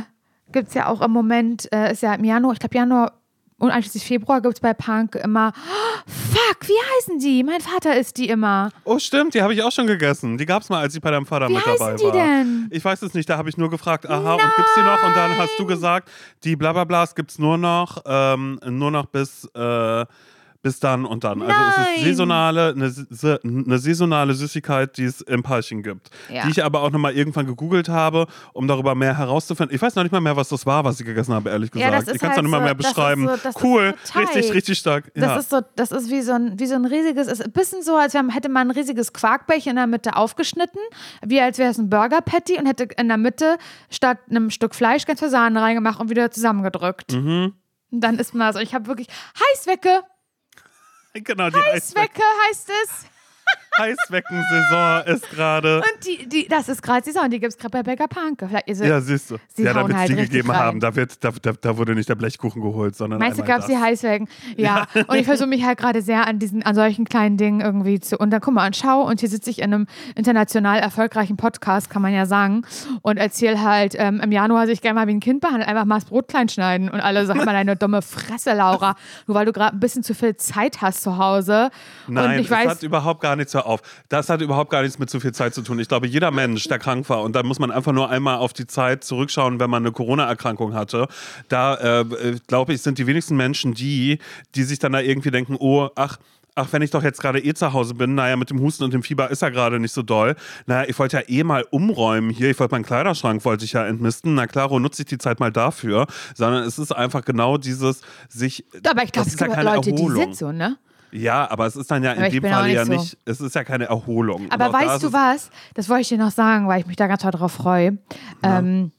gibt es ja auch im Moment, äh, ist ja im Januar, ich glaube Januar und einschließlich Februar gibt es bei Punk immer, oh, fuck, wie heißen die? Mein Vater isst die immer. Oh, stimmt, die habe ich auch schon gegessen. Die gab es mal, als ich bei deinem Vater Wie mit dabei heißen die war. denn? Ich weiß es nicht, da habe ich nur gefragt, aha, und gibt's die noch? Und dann hast du gesagt, die Blablablas gibt's nur noch, ähm, nur noch bis, äh, bis dann und dann. Also es Nein. ist saisonale, eine, eine saisonale Süßigkeit, die es im Paarchen gibt. Ja. Die ich aber auch nochmal irgendwann gegoogelt habe, um darüber mehr herauszufinden. Ich weiß noch nicht mal mehr, was das war, was ich gegessen habe, ehrlich Ja, gesagt. das ist ich kann es halt noch nicht mal so- mehr das ist beschreiben. so- das cool, so richtig, richtig stark. Das ja. ist so, das ist wie so ein, wie so ein riesiges, ist ein bisschen so, als hätte man ein riesiges Quarkbällchen in der Mitte aufgeschnitten, wie als wäre es ein Burger Patty und hätte in der Mitte statt einem Stück Fleisch ganz viel Sahne reingemacht und wieder zusammengedrückt. Mhm. Und dann ist man so, ich habe wirklich Heißwecke, genau, die Heißwecke heißt es. Eisweckensaison ist gerade. Und die, die, das ist gerade Saison, die gibt es gerade bei Bäcker Panke. Ist Ja, siehst du. Sie ja, da wird es halt die gegeben rein. haben. Da, wird, da, da, da wurde nicht der Blechkuchen geholt, sondern Meinst du, gab es die das. Heißwägen? Ja. Und ich versuche mich halt gerade sehr an diesen, an solchen kleinen Dingen irgendwie zu. Und dann guck mal, und schau, und hier sitze ich in einem international erfolgreichen Podcast, kann man ja sagen, und erzähle halt, ähm, im Januar sich gerne mal wie ein Kind behandeln, einfach mal das Brot klein schneiden. Und alle sagen mal deine dumme Fresse, Laura. Nur weil du gerade ein bisschen zu viel Zeit hast zu Hause. Nein, und ich das weiß, hat überhaupt gar nichts hör auf. Das hat überhaupt gar nichts mit zu viel Zeit zu tun. Ich glaube, jeder Mensch, der krank war, und da muss man einfach nur einmal auf die Zeit zurückschauen, wenn man eine Corona-Erkrankung hatte. Da, äh, äh, glaube ich, sind die wenigsten Menschen die, die sich dann da irgendwie denken, oh, ach, ach, wenn ich doch jetzt gerade eh zu Hause bin, naja, mit dem Husten und dem Fieber ist ja gerade nicht so doll. Naja, ich wollte ja eh mal umräumen hier. Ich wollte meinen Kleiderschrank, wollte ich ja entmisten. Na klaro, nutze ich die Zeit mal dafür. Sondern es ist einfach genau dieses sich. Aber ich glaube, es gibt Leute, die Erholung. sind so, ne? Ja, aber es ist dann ja in Aber ich dem Fall nicht ja so. nicht, es ist ja keine Erholung. Aber weißt du was? Das wollte ich dir noch sagen, weil ich mich da ganz toll drauf freue. Ähm,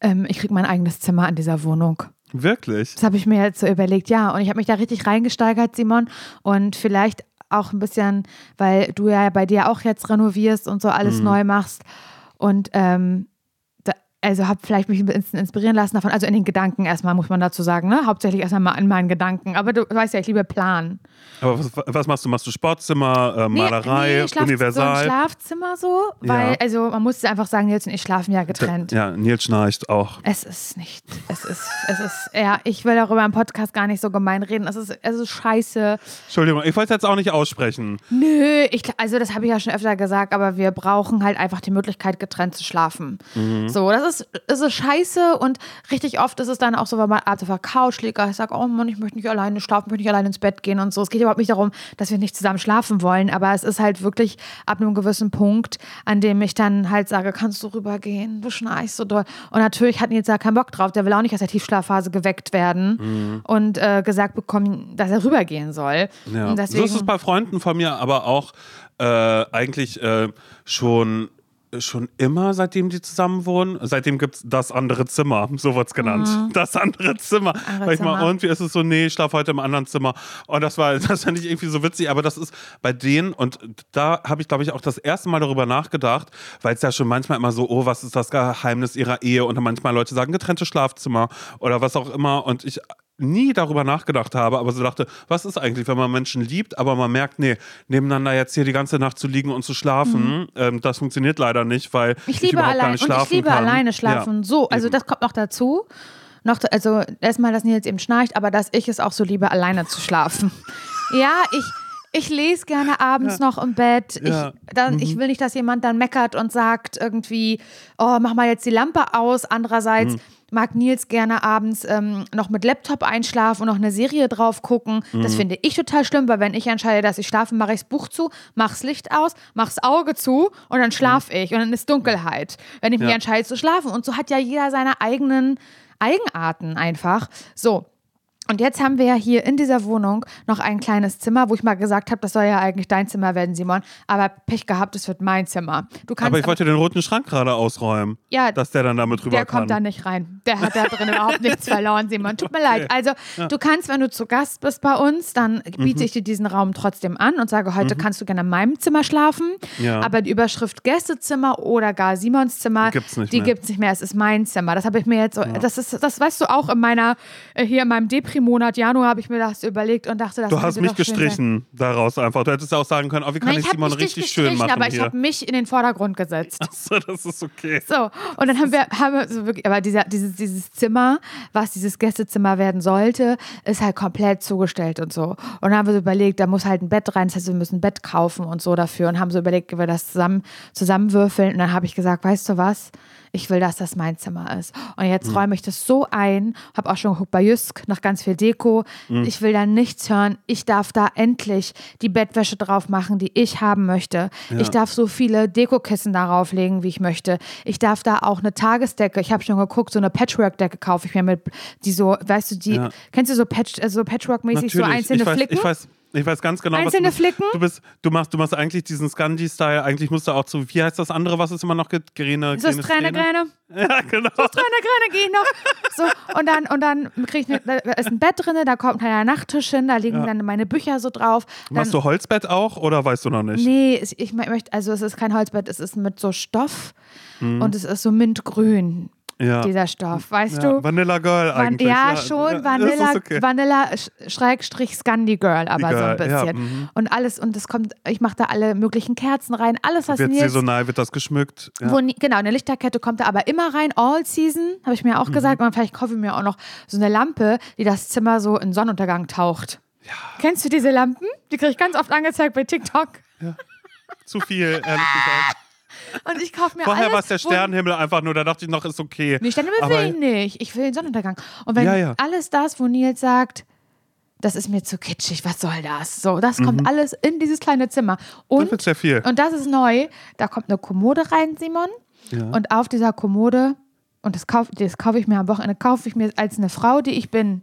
ähm, ich kriege mein eigenes Zimmer in dieser Wohnung. Wirklich? Das habe ich mir jetzt so überlegt, ja. Und ich habe mich da richtig reingesteigert, Simon. Und vielleicht auch ein bisschen, weil du ja bei dir auch jetzt renovierst und so alles Mhm. neu machst. Und ähm, also habe vielleicht mich ein bisschen inspirieren lassen davon. Also in den Gedanken erstmal, muss man dazu sagen, ne? Hauptsächlich erstmal mal in meinen Gedanken. Aber du weißt ja, ich liebe Plan. Aber was, was machst du? Machst du Sportzimmer, äh, Malerei, nee, Schlaf- Universal? So ein Schlafzimmer so, weil, Ja. also man muss einfach sagen, Nils und ich schlafen ja getrennt. Ja, Nils schnarcht auch. Es ist nicht, es ist, es ist, ja, ich will darüber im Podcast gar nicht so gemein reden. Es ist, es ist scheiße. Entschuldigung, ich wollte es jetzt auch nicht aussprechen. Nö, ich, also das habe ich ja schon öfter gesagt, aber wir brauchen halt einfach die Möglichkeit, getrennt zu schlafen. So, das ist, ist scheiße und richtig oft ist es dann auch so, wenn man abends auf der Couch liegt, ich sage, oh Mann, ich möchte nicht alleine schlafen, ich möchte nicht alleine ins Bett gehen und so. Es geht überhaupt nicht darum, dass wir nicht zusammen schlafen wollen, aber es ist halt wirklich ab einem gewissen Punkt, an dem ich dann halt sage, kannst du rübergehen, du schnarchst so doll. Und natürlich hat Nils da keinen Bock drauf, der will auch nicht aus der Tiefschlafphase geweckt werden und äh, gesagt bekommen, dass er rübergehen soll. Ja. Und so deswegen, ist es bei Freunden von mir, aber auch äh, eigentlich äh, schon, schon immer, seitdem die zusammen wohnen. Seitdem gibt es das andere Zimmer, so wird es genannt. Das andere Zimmer. Mhm. Weil ich mal, irgendwie ist es so, nee, ich schlafe heute im anderen Zimmer. Und das war, das fand ich irgendwie so witzig, aber das ist bei denen, und da habe ich, glaube ich, auch das erste Mal darüber nachgedacht, weil es ja schon manchmal immer so, oh, was ist das Geheimnis ihrer Ehe? Und dann manchmal Leute sagen, getrennte Schlafzimmer oder was auch immer. Und ich nie darüber nachgedacht habe, aber so dachte, was ist eigentlich, wenn man Menschen liebt, aber man merkt, nee, nebeneinander jetzt hier die ganze Nacht zu liegen und zu schlafen, ähm, das funktioniert leider nicht, weil Ich liebe überhaupt gar allein nicht und schlafen ich liebe kann. alleine schlafen. Ja, so, also eben. das kommt noch dazu. Noch, also erstmal, dass Nils eben schnarcht, aber dass ich es auch so liebe, alleine zu schlafen. ja, ich, ich lese gerne abends noch im Bett. Ja. Mhm. Ich, dann, ich will nicht, dass jemand dann meckert und sagt irgendwie, oh, mach mal jetzt die Lampe aus. Andererseits Mhm. Mag Nils gerne abends ähm, noch mit Laptop einschlafen und noch eine Serie drauf gucken. Mhm. Das finde ich total schlimm, weil wenn ich entscheide, dass ich schlafe, mache ich das Buch zu, mach's Licht aus, mach's Auge zu und dann schlafe ich und dann ist Dunkelheit, wenn ich mich Mhm. Ja. entscheide zu schlafen. Und so hat ja jeder seine eigenen Eigenarten einfach. So. Und jetzt haben wir ja hier in dieser Wohnung noch ein kleines Zimmer, wo ich mal gesagt habe, das soll ja eigentlich dein Zimmer werden, Simon. Aber Pech gehabt, es wird mein Zimmer. Du kannst Aber ich wollte den roten Schrank gerade ausräumen, Ja, dass der dann damit rüber der kann. kommt da nicht rein. Der hat da drin überhaupt nichts verloren, Simon. Tut mir leid. Also, du kannst, wenn du zu Gast bist bei uns, dann biete Mhm. ich dir diesen Raum trotzdem an und sage, heute kannst du gerne in meinem Zimmer schlafen. Ja. Aber die Überschrift Gästezimmer oder gar Simons Zimmer, Gibt's nicht die mehr. gibt es nicht mehr. Es ist mein Zimmer. Das habe ich mir jetzt so, das ist, das weißt du auch in meiner, äh, hier in meinem Depri-Monat Januar habe ich mir das überlegt und dachte, das du hast mich gestrichen daraus einfach. Du hättest ja auch sagen können, oh, wie kann Nein, ich ich Simon richtig schön machen aber ich hier. habe mich in den Vordergrund gesetzt. so, das ist okay. So, und dann haben wir, haben wir so wirklich, aber dieser, dieses, dieses Zimmer, was dieses Gästezimmer werden sollte, ist halt komplett zugestellt und so. Und dann haben wir so überlegt, da muss halt ein Bett rein, das heißt, wir müssen ein Bett kaufen und so dafür und haben so überlegt, wie wir das zusammen, zusammenwürfeln. Und dann habe ich gesagt, weißt du was? Ich will, dass das mein Zimmer ist. Und jetzt Hm. räume ich das so ein, habe auch schon geguckt bei Jysk nach ganz viel Deko. Hm. Ich will da nichts hören. Ich darf da endlich die Bettwäsche drauf machen, die ich haben möchte. Ich darf so viele Dekokissen darauf legen, wie ich möchte. Ich darf da auch eine Tagesdecke, ich habe schon geguckt, so eine Patchwork-Decke kaufe ich mir mit, die so, weißt du, die, Ja. kennst du so, Patch, äh, so Patchwork-mäßig, so einzelne ich weiß, Flicken? Ich weiß, ich weiß ganz genau, Einzelne was du. Flicken? Du bist, du machst, du machst eigentlich diesen Scandi-Style. Eigentlich musst du auch zu, wie heißt das andere, was es immer noch gibt? Gräne, so ist Gräne, Träne, Gräne. Ja, genau. Träne, Gräne, gehe ich noch. So, und dann, und dann krieg ich, ne, da ist ein Bett drin, da kommt ein kleiner Nachttisch hin, da liegen dann meine Bücher so drauf. Dann, Machst du Holzbett auch oder weißt du noch nicht? Nee, ich mö- möchte, also es ist kein Holzbett, es ist mit so Stoff und es ist so mintgrün, Mhm. Ja. dieser Stoff, weißt ja. du? Vanilla Girl Van eigentlich. ja, schon ja, Vanilla, okay. Vanilla Sch- Schrägstrich Scandi Girl, aber so ein Girl, ja, bisschen. mhm. Und alles, und es kommt, ich mache da alle möglichen Kerzen rein, alles, was Wird Nils saisonal, wird das geschmückt. Ja. wo, genau, eine Lichterkette kommt da aber immer rein, all season, habe ich mir Mhm. auch gesagt. Und vielleicht kaufe ich mir auch noch so eine Lampe, die das Zimmer so in Sonnenuntergang taucht. Kennst du diese Lampen? Die kriege ich ganz oft angezeigt bei TikTok. Zu viel, ehrlich gesagt. Und ich kaufe mir Vorher alles. war es der Sternenhimmel einfach nur, da dachte ich noch, ist okay. Nee, Sternenhimmel will ich nicht. Ich will den Sonnenuntergang. Und wenn Ja, ja. alles das, wo Nils sagt, das ist mir zu kitschig, was soll das? So, das kommt Mhm. alles in dieses kleine Zimmer. Und, wird sehr viel. und das ist neu, da kommt eine Kommode rein, Simon. Ja. Und auf dieser Kommode, und das kaufe das kauf ich mir am Wochenende, kaufe ich mir als eine Frau, die ich bin,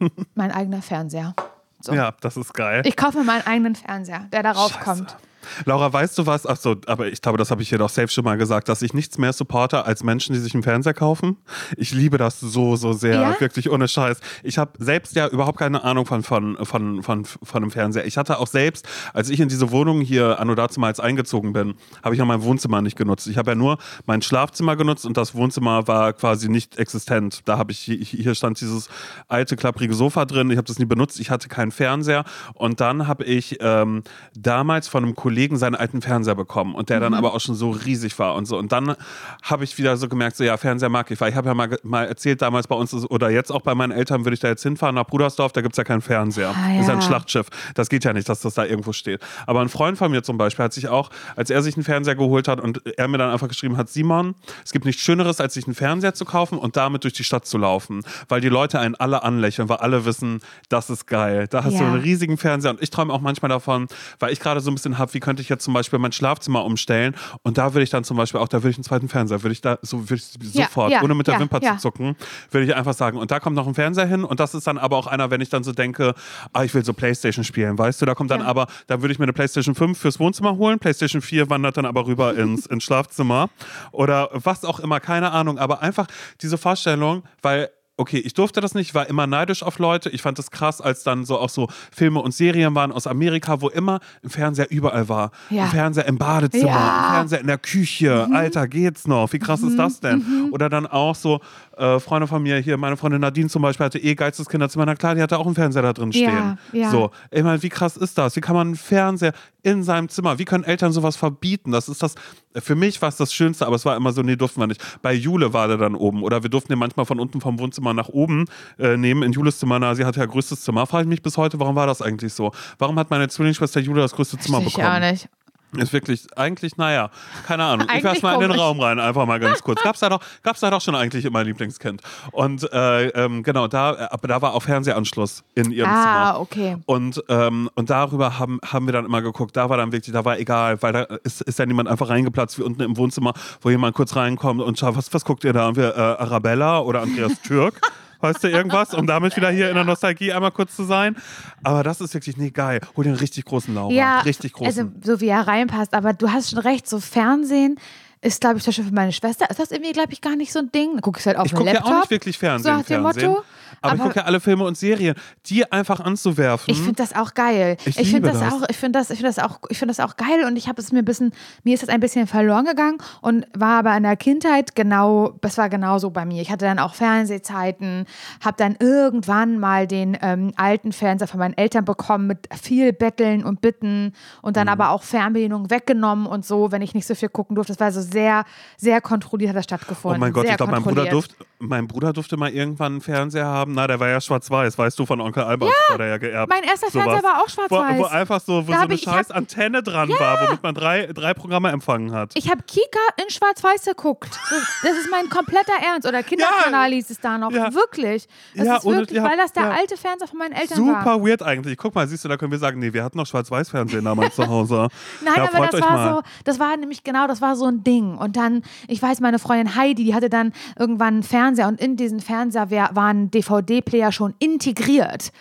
mein eigener Fernseher. So. Ja, das ist geil. Ich kaufe mir meinen eigenen Fernseher, der darauf Scheiße. kommt. Laura, weißt du was? Achso, aber ich glaube, das habe ich hier doch safe schon mal gesagt, dass ich nichts mehr supporte als Menschen, die sich einen Fernseher kaufen. Ich liebe das so, so sehr. Ja? Wirklich ohne Scheiß. Ich habe selbst ja überhaupt keine Ahnung von, von, von, von, von einem Fernseher. Ich hatte auch selbst, als ich in diese Wohnung hier dazu mal jetzt eingezogen bin, habe ich ja mein Wohnzimmer nicht genutzt. Ich habe ja nur mein Schlafzimmer genutzt und das Wohnzimmer war quasi nicht existent. Da habe ich, hier stand dieses alte, klapprige Sofa drin. Ich habe das nie benutzt. Ich hatte keinen Fernseher. Und dann habe ich ähm, damals von einem Kollegen seinen alten Fernseher bekommen und der dann aber auch schon so riesig war und so. Und dann habe ich wieder so gemerkt, so ja, Fernseher mag ich, weil ich habe ja mal, mal erzählt, damals bei uns ist- oder jetzt auch bei meinen Eltern würde ich da jetzt hinfahren nach Brudersdorf, da gibt es ja keinen Fernseher. Ah, Das ist ja ein ja. Schlachtschiff. Das geht ja nicht, dass das da irgendwo steht. Aber ein Freund von mir zum Beispiel hat sich auch, als er sich einen Fernseher geholt hat und er mir dann einfach geschrieben hat, Simon, es gibt nichts Schöneres, als sich einen Fernseher zu kaufen und damit durch die Stadt zu laufen, weil die Leute einen alle anlächeln, weil alle wissen, das ist geil. Da hast du Ja. einen riesigen Fernseher und ich träume auch manchmal davon, weil ich gerade so ein bisschen habe, wie könnte ich jetzt zum Beispiel mein Schlafzimmer umstellen und da würde ich dann zum Beispiel auch, da würde ich einen zweiten Fernseher, würde ich da so würde ich Ja, sofort, ja, ohne mit der ja, Wimper zu zucken, würde ich einfach sagen, und da kommt noch ein Fernseher hin und das ist dann aber auch einer, wenn ich dann so denke, ah, ich will so Playstation spielen, weißt du, da kommt dann aber, da würde ich mir eine Playstation 5 fürs Wohnzimmer holen, Playstation 4 wandert dann aber rüber ins, ins Schlafzimmer oder was auch immer, keine Ahnung, aber einfach diese Vorstellung, weil Okay, ich durfte das nicht, war immer neidisch auf Leute. Ich fand das krass, als dann so auch so Filme und Serien waren aus Amerika, wo immer ein Fernseher überall war. Ja. Ein Fernseher im Badezimmer, Ja. Mhm. ein Fernseher in der Küche. Alter, geht's noch? Wie krass ist das denn? Oder dann auch so äh, Freunde von mir hier, meine Freundin Nadine zum Beispiel hatte eh geilstes Kinderzimmer. Na klar, die hatte auch einen Fernseher da drin stehen. Ja. So, ich meine, wie krass ist das? Wie kann man einen Fernseher in seinem Zimmer, wie können Eltern sowas verbieten? Das ist das, für mich war es das Schönste, aber es war immer so, nee, durften wir nicht. Bei Jule war der dann oben oder wir durften den manchmal von unten vom Wohnzimmer nach oben äh, nehmen, in Jules Zimmer. Na, sie hatte ja größtes Zimmer. Frage ich mich bis heute, warum war das eigentlich so? Warum hat meine Zwillingsschwester Jule das größte Zimmer Ich bekommen? auch nicht. Ist wirklich, eigentlich, naja, keine Ahnung. ich werf's mal in den. Raum rein, einfach mal ganz kurz. Gab's da doch, gab's da doch schon eigentlich immer Lieblingskind. Und äh, ähm, genau, da, äh, aber da war auch Fernsehanschluss in ihrem Ah, Zimmer. okay. Und, ähm, und darüber haben, haben wir dann immer geguckt. Da war dann wirklich, da war egal, weil da ist, ist ja niemand einfach reingeplatzt wie unten im Wohnzimmer, wo jemand kurz reinkommt und schaut, was, was guckt ihr da? Und wir, äh, Arabella oder Andreas Türk? Weißt du irgendwas, um damit wieder hier in der Nostalgie einmal kurz zu sein. Aber das ist wirklich, nee, geil. Hol dir einen richtig großen Laura. Ja, richtig großen. also so wie er reinpasst. Aber du hast schon recht, so Fernsehen ist, glaube ich, zum Beispiel für meine Schwester, ist das irgendwie, glaube ich, gar nicht so ein Ding. Guck ich halt auf Ich dem gucke ja Laptop. auch nicht wirklich Fernsehen. So nach dem Fernsehen. Motto. Aber, ich Aber- gucke ja alle Filme und Serien. Die einfach anzuwerfen. Ich finde das auch geil. Ich finde liebe das, das. auch, ich finde das, ich finde das auch, ich finde das auch geil und ich habe es mir ein bisschen, mir ist das ein bisschen verloren gegangen und war aber in der Kindheit genau, das war genauso bei mir. Ich hatte dann auch Fernsehzeiten, habe dann irgendwann mal den ähm, alten Fernseher von meinen Eltern bekommen mit viel Betteln und Bitten und Mhm. dann aber auch Fernbedienung weggenommen und so, wenn ich nicht so viel gucken durfte. Das war so sehr, sehr kontrolliert hat das Oh stattgefunden. mein Gott, sehr ich glaube, mein Bruder, durfte, mein Bruder durfte mal irgendwann einen Fernseher haben. Na, der war ja schwarz-weiß, weißt du, von Onkel Albert war der ja geerbt. mein erster Sowas. Fernseher war auch Wo, schwarz-weiß. wo einfach so, wo Da so eine ich- ich hab- scheiß Antenne dran war, womit man drei, drei Programme empfangen hat. Ich habe Kika in Schwarz-Weiß geguckt. Das, das ist mein kompletter Ernst. Oder Kinderkanal hieß es da noch. Ja. Wirklich. Das Ja, ist wirklich, ja, weil das der ja. alte Fernseher von meinen Eltern war. Super weird eigentlich. Guck mal, siehst du, da können wir sagen, nee, wir hatten noch Schwarz-Weiß-Fernsehen damals zu Hause. Nein, ja, aber das war mal. so, das war nämlich genau, das war so ein Ding. Und dann, ich weiß, meine Freundin Heidi, die hatte dann irgendwann einen Fernseher und in diesen Fernseher wär- waren DVD-Player schon integriert.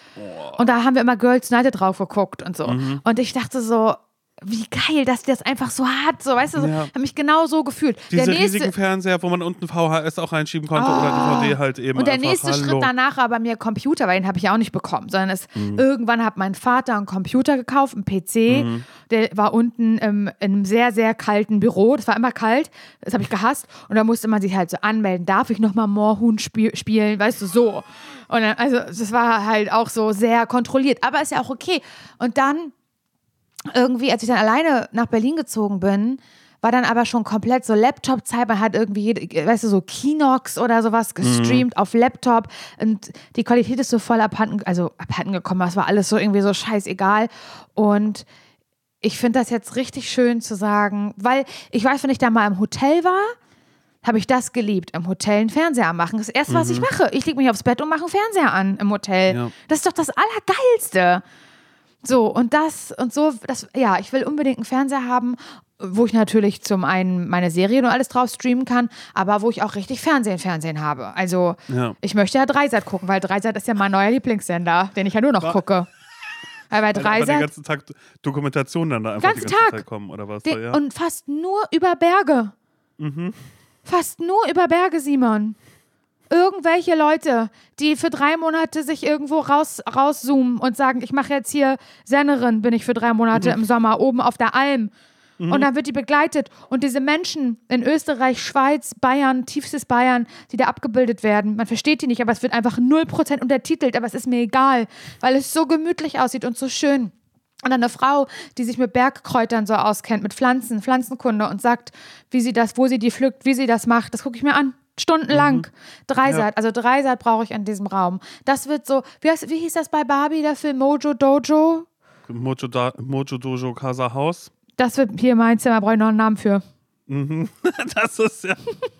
Und da haben wir immer Girls United drauf geguckt und so. Mhm. Und ich dachte so, wie geil, dass die das einfach so hat. So, weißt du, so, Ja. habe mich genau so gefühlt. Diese riesigen Fernseher, wo man unten VHS auch reinschieben konnte oder DVD halt eben Und der einfach. nächste Hallo. Schritt danach war bei mir Computer, weil den habe ich auch nicht bekommen, sondern es, Mhm. irgendwann hat mein Vater einen Computer gekauft, einen PC, der war unten im, in einem sehr, sehr kalten Büro, das war immer kalt, das habe ich gehasst und da musste man sich halt so anmelden, darf ich nochmal Moorhuhn spiel spielen, weißt du, so. Und dann, also das war halt auch so sehr kontrolliert, aber ist ja auch okay. Und dann irgendwie, als ich dann alleine nach Berlin gezogen bin, war dann aber schon komplett so Laptop-Zeit. Man hat irgendwie, weißt du, so Kinox oder sowas gestreamt auf Laptop und die Qualität ist so voll abhanden, also abhanden gekommen. Es war alles so irgendwie so scheißegal. Und ich finde das jetzt richtig schön zu sagen, weil ich weiß, wenn ich da mal im Hotel war, habe ich das geliebt, im Hotel einen Fernseher machen. Das erste, was ich mache. Ich lege mich aufs Bett und mache einen Fernseher an im Hotel. Ja. Das ist doch das Allergeilste. So, und das und so, das, ja, ich will unbedingt einen Fernseher haben, wo ich natürlich zum einen meine Serien und alles drauf streamen kann, aber wo ich auch richtig Fernsehen, Fernsehen habe. Also, Ja. ich möchte ja Dreisat gucken, weil Dreisat ist ja mein neuer Lieblingssender, den ich ja nur noch gucke. Weil bei aber den Dreisat, ganzen Tag Dokumentationen dann da einfach Ganzen die ganze Tag. Zeit kommen oder was? den, ja. und fast nur über Berge. Fast nur über Berge, Simon. Irgendwelche Leute, die für drei Monate sich irgendwo raus, rauszoomen und sagen, ich mache jetzt hier Sennerin, bin ich für drei Monate im Sommer oben auf der Alm. Und dann wird die begleitet. Und diese Menschen in Österreich, Schweiz, Bayern, tiefstes Bayern, die da abgebildet werden, man versteht die nicht, aber es wird einfach 0% untertitelt, aber es ist mir egal, weil es so gemütlich aussieht und so schön. Und dann eine Frau, die sich mit Bergkräutern so auskennt, mit Pflanzen, Pflanzenkunde und sagt, wie sie das, wo sie die pflückt, wie sie das macht, das gucke ich mir an. Stundenlang. Dreisat, also Dreisat brauche ich an diesem Raum. Das wird so, wie, heißt, wie hieß das bei Barbie, der Film Mojo Dojo? Mojo, da, Mojo Dojo Casa Haus. Das wird hier mein Zimmer, brauche ich noch einen Namen für. Das ist ja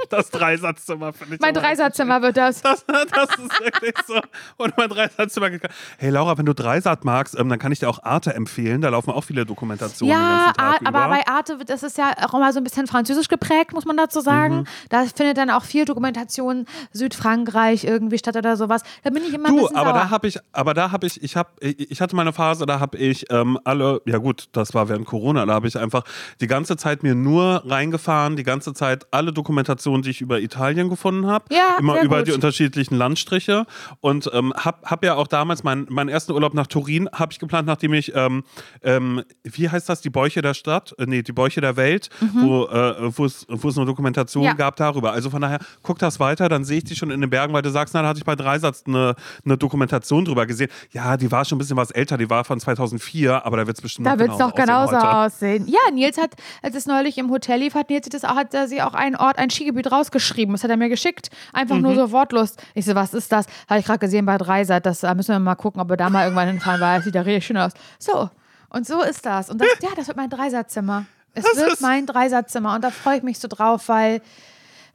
das Dreisatzzimmer, finde ich. Mein Dreisatzzimmer wird das. Das, das ist wirklich so. Und mein Dreisatzzimmer. Hey Laura, wenn du Dreisat magst, ähm, dann kann ich dir auch Arte empfehlen. Da laufen auch viele Dokumentationen Ja, Ar- aber bei Arte das ist ja auch immer so ein bisschen französisch geprägt, muss man dazu sagen. Da findet dann auch viel Dokumentation Südfrankreich irgendwie statt oder sowas. Da bin ich immer ein Du, bisschen aber sauer. da habe ich, aber da habe ich, ich habe, ich hatte mal eine Phase, da habe ich ähm, alle, ja gut, das war während Corona, da habe ich einfach die ganze Zeit mir nur reingefahren, die ganze Zeit alle Dokumentationen, die ich über Italien gefunden habe, Ja, immer über gut. die unterschiedlichen Landstriche und ähm, hab, hab ja auch damals meinen meinen ersten Urlaub nach Turin habe ich geplant, nachdem ich, ähm, ähm, wie heißt das, die Bäuche der Stadt, äh, nee, die Bäuche der Welt, wo äh, wo es eine Dokumentation Mhm. Ja. gab darüber. Also von daher, guck das weiter, dann sehe ich die schon in den Bergen, weil du sagst, na, da hatte ich bei Dreisatz eine, eine Dokumentation drüber gesehen. Ja, die war schon ein bisschen was älter, die war von 2004, aber da wird es bestimmt Da noch wird es noch genauso aussehen aussehen. Ja, Nils hat, als es neulich im Hotel lief, hat Nils sich das auch, hat sie auch einen Ort, ein Skigebiet rausgeschrieben. Das hat er mir geschickt. Einfach nur Mhm. so wortlos. Ich so, was ist das? Habe ich gerade gesehen bei Dreisat. Das da müssen wir mal gucken, ob wir da mal irgendwann hinfahren, weil es sieht ja richtig schön aus. So. Und so ist das. Und das, ja, das wird mein Dreisatzzimmer. Es Das wird mein Dreisatzzimmer. Und da freue ich mich so drauf, weil,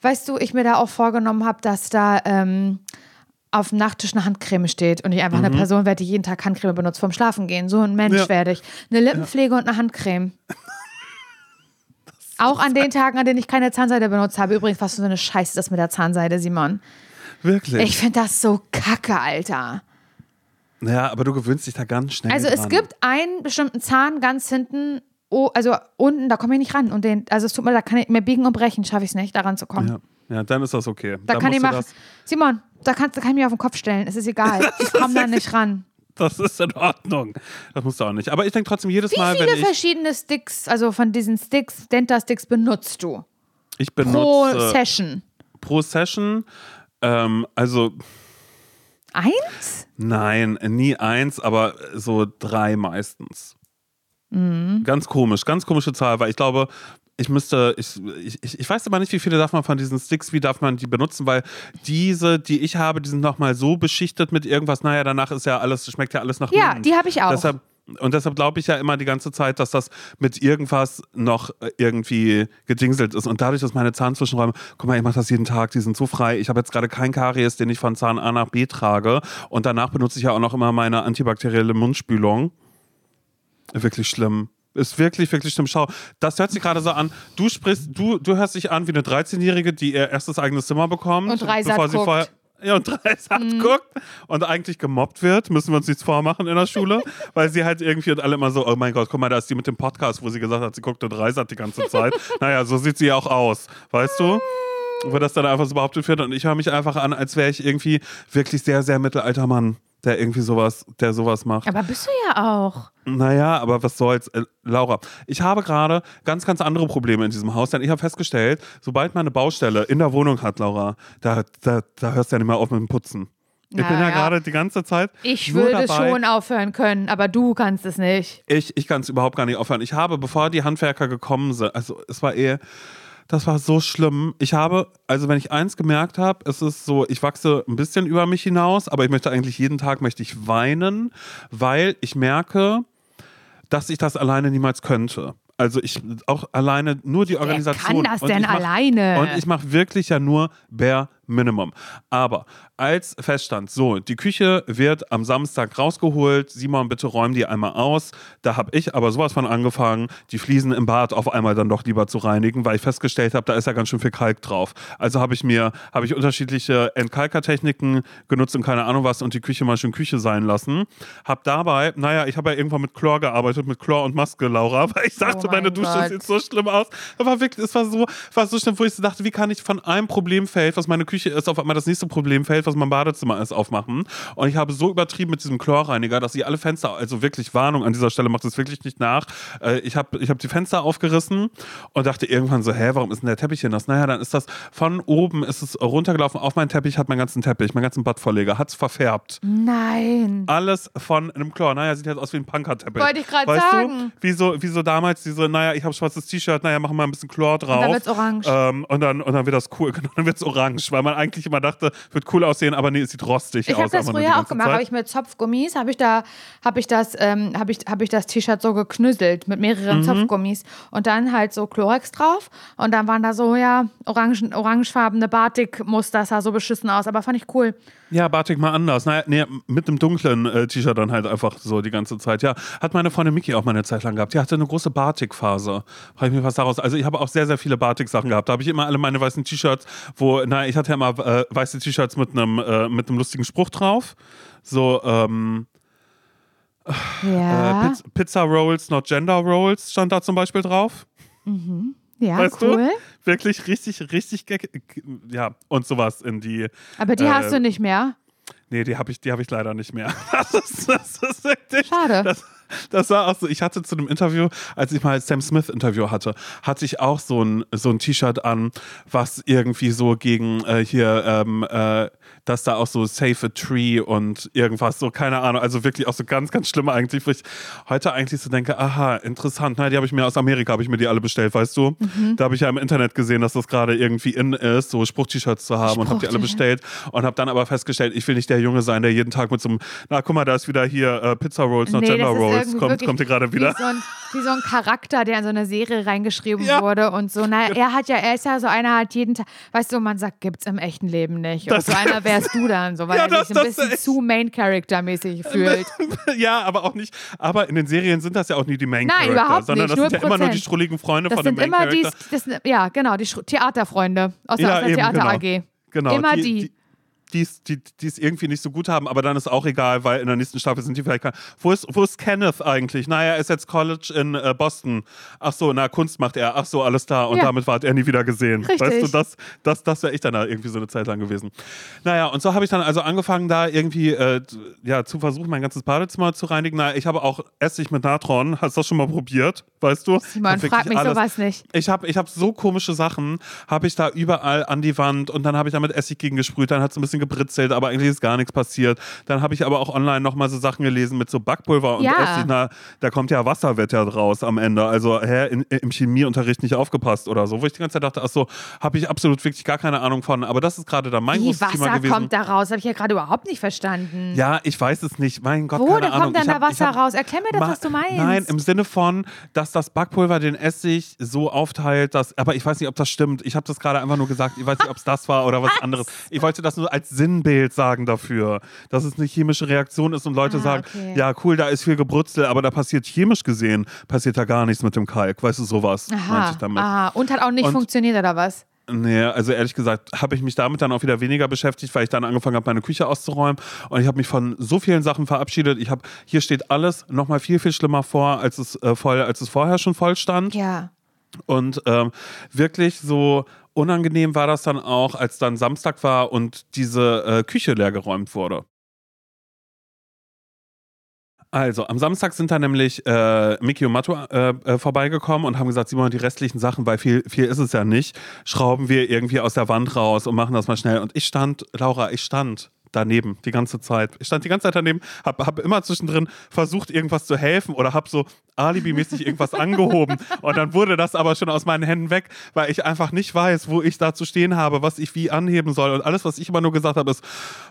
weißt du, ich mir da auch vorgenommen habe, dass da ähm, auf dem Nachttisch eine Handcreme steht und ich einfach eine Person werde, die jeden Tag Handcreme benutzt vorm Schlafen gehen. So ein Mensch Ja. werde ich. Eine Lippenpflege und eine Handcreme. Auch an den Tagen, an denen ich keine Zahnseide benutzt habe. Übrigens, was für so eine Scheiße das mit der Zahnseide, Simon. Wirklich. Ich finde das so kacke, Alter. ja, aber du gewöhnst dich da ganz schnell Also es dran. gibt einen bestimmten Zahn ganz hinten, oh, also unten, da komme ich nicht ran. Und den, also es tut mir, da kann ich mir biegen und brechen, schaffe ich es nicht, daran zu kommen. Ja. ja, dann ist das okay. Da Dann kann ich du machen. Simon, da, kannst, da kann ich mich auf den Kopf stellen. Es ist egal. Ich komme da nicht ran. Das, ist in Ordnung. Das musst du auch nicht. Aber ich denke trotzdem jedes Wie Mal, viele wenn ich, verschiedene Sticks, also von diesen Sticks, Denta-Sticks benutzt du? ich Pro benutze Session. pro Session, ähm, also Eins? Nein, nie eins, aber so drei meistens. Mhm. Ganz komisch, ganz komische Zahl, weil ich glaube, ich müsste, ich, ich, ich weiß aber nicht, wie viele darf man von diesen Sticks, wie darf man die benutzen, weil diese, die ich habe, die sind nochmal so beschichtet mit irgendwas, naja, danach ist ja alles, schmeckt ja alles nach Ja, Mint. die habe ich auch. Deshalb, und deshalb glaube ich ja immer die ganze Zeit, dass das mit irgendwas noch äh, irgendwie gedingselt ist. Und dadurch, dass meine Zahnzwischenräume, guck mal, ich mache das jeden Tag, die sind so frei. Ich habe jetzt gerade keinen Karies, den ich von Zahn A nach B trage. Und danach benutze ich ja auch noch immer meine antibakterielle Mundspülung. Wirklich schlimm. Ist wirklich, wirklich schlimm. Schau, das hört sich gerade so an. Du sprichst, du, du hörst dich an wie eine 13-Jährige, die ihr erstes eigenes Zimmer bekommt. Und Dreisat bevor sie guckt. vorher ja, und Dreisat guckt und eigentlich gemobbt wird, müssen wir uns nichts vormachen in der Schule, weil sie halt irgendwie und alle immer so, oh mein Gott, guck mal, da ist die mit dem Podcast, wo sie gesagt hat, sie guckte Dreisat die ganze Zeit. naja, so sieht sie ja auch aus, weißt du? Wo das dann einfach so behauptet wird und ich höre mich einfach an, als wäre ich irgendwie wirklich sehr, sehr mittelalter Mann, der irgendwie sowas, der sowas macht. Aber bist du ja auch. Naja, aber was soll's. Äh, Laura, ich habe gerade ganz, ganz andere Probleme in diesem Haus, denn ich habe festgestellt, sobald man eine Baustelle in der Wohnung hat, Laura, da, da, da hörst du ja nicht mehr auf mit dem Putzen. Ich bin ja Naja. gerade die ganze Zeit. Ich nur würde dabei. schon aufhören können, aber du kannst es nicht. Ich, ich kann es überhaupt gar nicht aufhören. Ich habe, bevor die Handwerker gekommen sind, also es war eh, das war so schlimm. Ich habe, also wenn ich eins gemerkt habe, es ist so, ich wachse ein bisschen über mich hinaus, aber ich möchte eigentlich jeden Tag möchte ich weinen, weil ich merke, dass ich das alleine niemals könnte. Also ich auch alleine nur die Organisation. Wer kann das Und denn ich mach, alleine? Und ich mache wirklich ja nur bare Minimum. Aber als feststand, so, die Küche wird am Samstag rausgeholt, Simon, bitte räum die einmal aus. Da habe ich aber sowas von angefangen, die Fliesen im Bad auf einmal dann doch lieber zu reinigen, weil ich festgestellt habe, da ist ja ganz schön viel Kalk drauf. Also habe ich mir, habe ich unterschiedliche Entkalkertechniken genutzt und keine Ahnung was und die Küche mal schön Küche sein lassen. Hab dabei, naja, ich habe ja irgendwann mit Chlor gearbeitet, mit Chlor und Maske, Laura, weil ich dachte, Oh mein meine Dusche sieht so schlimm aus. Aber wirklich, es war so, war so schlimm, wo ich so dachte, wie kann ich von einem Problemfeld, was meine Küche ist, auf einmal das nächste Problemfeld, was mein Badezimmer ist, aufmachen. Und ich habe so übertrieben mit diesem Chlorreiniger, dass ich alle Fenster, also wirklich Warnung an dieser Stelle, macht es wirklich nicht nach. Äh, ich habe ich hab die Fenster aufgerissen und dachte irgendwann so, hä, warum ist denn der Teppich hier nass? Naja, dann ist das von oben ist es runtergelaufen auf meinen Teppich, hat meinen ganzen Teppich, meinen ganzen Badvorleger, hat es verfärbt. Nein. Alles von einem Chlor. Naja, sieht jetzt aus wie ein Punker-Teppich. Wollte ich weißt sagen. Du? Wie so, wie so damals diese, naja, ich habe schwarzes T-Shirt, naja, machen wir ein bisschen Chlor drauf. dann wird's orange. Ähm, und, dann, und dann wird das cool, genau, dann wird es orange, weil man eigentlich immer dachte, wird cool aussehen, aber nee, es sieht rostig Ich aus. habe das früher auch gemacht, habe ich mit Zopfgummis, habe ich da, habe ich das, ähm, habe ich, habe ich das T-Shirt so geknüsselt mit mehreren Mhm. Zopfgummis und dann halt so Chlorex drauf und dann waren da so ja orangen, orangefarbene Batik-Muster, das sah so beschissen aus, aber fand ich cool. Ja, Batik mal anders. Naja, nee, mit einem dunklen äh, T-Shirt dann halt einfach so die ganze Zeit. Ja, hat meine Freundin Miki auch mal eine Zeit lang gehabt. Die hatte eine große Batik-Phase. Frage ich mich was daraus. Also ich habe auch sehr, sehr viele Batik-Sachen gehabt. Da habe ich immer alle meine weißen T-Shirts, wo, na, ich hatte ja immer äh, weiße T-Shirts mit einem äh, mit einem lustigen Spruch drauf. So, ähm, Ja, äh, Piz Pizza Rolls, not Gender Rolls stand da zum Beispiel drauf. ja, weißt cool. du? Wirklich richtig, richtig, ja, und sowas in die. Aber die Äh, hast du nicht mehr. Nee, die habe ich, die hab ich leider nicht mehr. Das ist, das ist wirklich, Schade. Das, das war auch so. Ich hatte zu einem Interview, als ich mal Sam Smith Interview hatte, hatte ich auch so ein, so ein T-Shirt an, was irgendwie so gegen äh, hier, ähm, äh, dass da auch so Save a Tree und irgendwas, so keine Ahnung. Also wirklich auch so ganz, ganz schlimm eigentlich, wo ich heute eigentlich so denke, aha, interessant. Na, die habe ich mir aus Amerika, habe ich mir die alle bestellt, weißt du? Mhm. Da habe ich ja im Internet gesehen, dass das gerade irgendwie in ist, so Spruch-T-Shirts zu haben und habe die alle bestellt und habe dann aber festgestellt, ich will nicht der Junge sein, der jeden Tag mit so einem, na guck mal, da ist wieder hier äh, Pizza Rolls, not Nee, Gender Rolls, kommt, kommt hier gerade wieder. Wie so, ein, wie so ein Charakter, der in so eine Serie reingeschrieben Ja. wurde und so. Na, er hat ja, er ist ja so einer, hat jeden Tag, weißt du, man sagt, gibt's im echten Leben nicht. Und Das- so einer wärst du dann, so, weil Ja, er das- sich ein bisschen zu Main-Character-mäßig fühlt. ja, aber auch nicht, aber in den Serien sind das ja auch nie die Main Nein, überhaupt sondern nicht, das sind ja immer nur die 0%. strulligen Freunde Das von dem sind Main immer die, Character. das, sind- ja, genau, die Theaterfreunde aus der, Ja, aus der eben, Theater genau. AG. Genau, Immer die. die. die die es die, die es irgendwie nicht so gut haben, aber dann ist auch egal, weil in der nächsten Staffel sind die vielleicht. Wo ist, wo ist Kenneth eigentlich? Naja, er ist jetzt College in äh, Boston. Ach so, na, Kunst macht er. Ach so, alles da. Und Ja. damit war er nie wieder gesehen. Richtig. Weißt du, das, das, das wäre ich dann da irgendwie so eine Zeit lang gewesen. Naja, und so habe ich dann also angefangen, da irgendwie äh, ja, zu versuchen, mein ganzes Badezimmer zu reinigen. Na, ich habe auch Essig mit Natron. Hast du das schon mal probiert? Weißt du? Simon, frag mich alles- sowas nicht. ich habe ich hab so komische Sachen, habe ich da überall an die Wand und dann habe ich da mit Essig gegen gesprüht, dann hat es ein bisschen gebritzelt, aber eigentlich ist gar nichts passiert. Dann habe ich aber auch online nochmal so Sachen gelesen mit so Backpulver und Ja. Essig. Na, da kommt ja Wasserwetter draus am Ende. Also, hä, in, im Chemieunterricht nicht aufgepasst oder so, wo ich die ganze Zeit dachte, ach so, habe ich absolut wirklich gar keine Ahnung von. Aber das ist gerade dann mein Wie großes Thema Wasser gewesen. kommt da raus? Habe ich ja gerade überhaupt nicht verstanden. Ja, ich weiß es nicht. Mein Gott, Wo keine denn Ahnung. kommt dann Ich da Wasser hab- raus? Erklär mir das, Ma- was du meinst. Nein, im Sinne von, dass das Backpulver den Essig so aufteilt, dass. Aber ich weiß nicht, ob das stimmt. Ich habe das gerade einfach nur gesagt. Ich weiß nicht, ob es das war oder was anderes. Ich wollte das nur als Sinnbild sagen dafür, dass es eine chemische Reaktion ist und Leute Ah, sagen, okay. ja cool, da ist viel Gebrutzel, aber da passiert chemisch gesehen, passiert da gar nichts mit dem Kalk. Weißt du, sowas meinte Aha, ich damit. aha. Und hat auch nicht Und- funktioniert, oder was? Nee, also ehrlich gesagt habe ich mich damit dann auch wieder weniger beschäftigt, weil ich dann angefangen habe, meine Küche auszuräumen. Und ich habe mich von so vielen Sachen verabschiedet. Ich habe, hier steht alles nochmal viel, viel schlimmer vor, als es, äh, voll, als es vorher schon voll stand. Ja. Und ähm, wirklich so unangenehm war das dann auch, als dann Samstag war und diese äh, Küche leergeräumt wurde. Also, am Samstag sind dann nämlich äh, Miki und Matto äh, äh, vorbeigekommen und haben gesagt, Simon, die restlichen Sachen, weil viel, viel ist es ja nicht, schrauben wir irgendwie aus der Wand raus und machen das mal schnell. Und ich stand, Laura, ich stand daneben, die ganze Zeit. Ich stand die ganze Zeit daneben, habe hab immer zwischendrin versucht, irgendwas zu helfen oder habe so alibimäßig irgendwas angehoben. Und dann wurde das aber schon aus meinen Händen weg, weil ich einfach nicht weiß, wo ich da zu stehen habe, was ich wie anheben soll. Und alles, was ich immer nur gesagt habe, ist,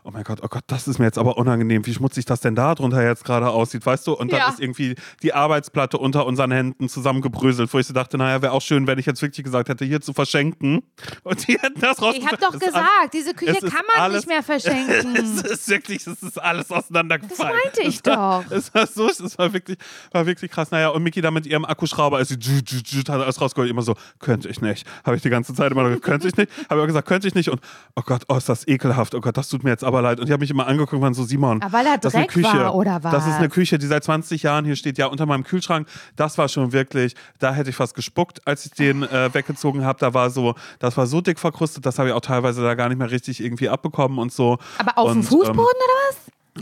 oh mein Gott, oh Gott, das ist mir jetzt aber unangenehm. Wie schmutzig das denn da drunter jetzt gerade aussieht, weißt du? Und dann Ja. ist irgendwie die Arbeitsplatte unter unseren Händen zusammengebröselt, wo ich so dachte, naja, wäre auch schön, wenn ich jetzt wirklich gesagt hätte, hier zu verschenken. Und die hätten das raus. Ich habe doch gesagt, diese Küche kann man nicht mehr verschenken. es ist wirklich, es ist alles auseinandergefallen. Das meinte ich es war, doch. Es war so, es war wirklich, war wirklich krass. Naja, und Miki da mit ihrem Akkuschrauber, als sie hat alles rausgeholt, immer so, könnte ich nicht. Habe ich die ganze Zeit immer gesagt, könnte ich nicht. Habe ich auch gesagt, könnte ich nicht. Und oh Gott, oh, ist das ekelhaft. Oh Gott, das tut mir jetzt aber leid. Und ich habe mich immer angeguckt und war so, Simon, Aber weil er das ist eine Dreck Küche. war, oder Das ist eine was? Küche, die seit 20 Jahren hier steht, ja, unter meinem Kühlschrank. Das war schon wirklich, da hätte ich fast gespuckt, als ich den äh, weggezogen habe. Da war so, das war so dick verkrustet, das habe ich auch teilweise da gar nicht mehr richtig irgendwie abbekommen und so. Aber auf und, dem Fußboden ähm, oder was?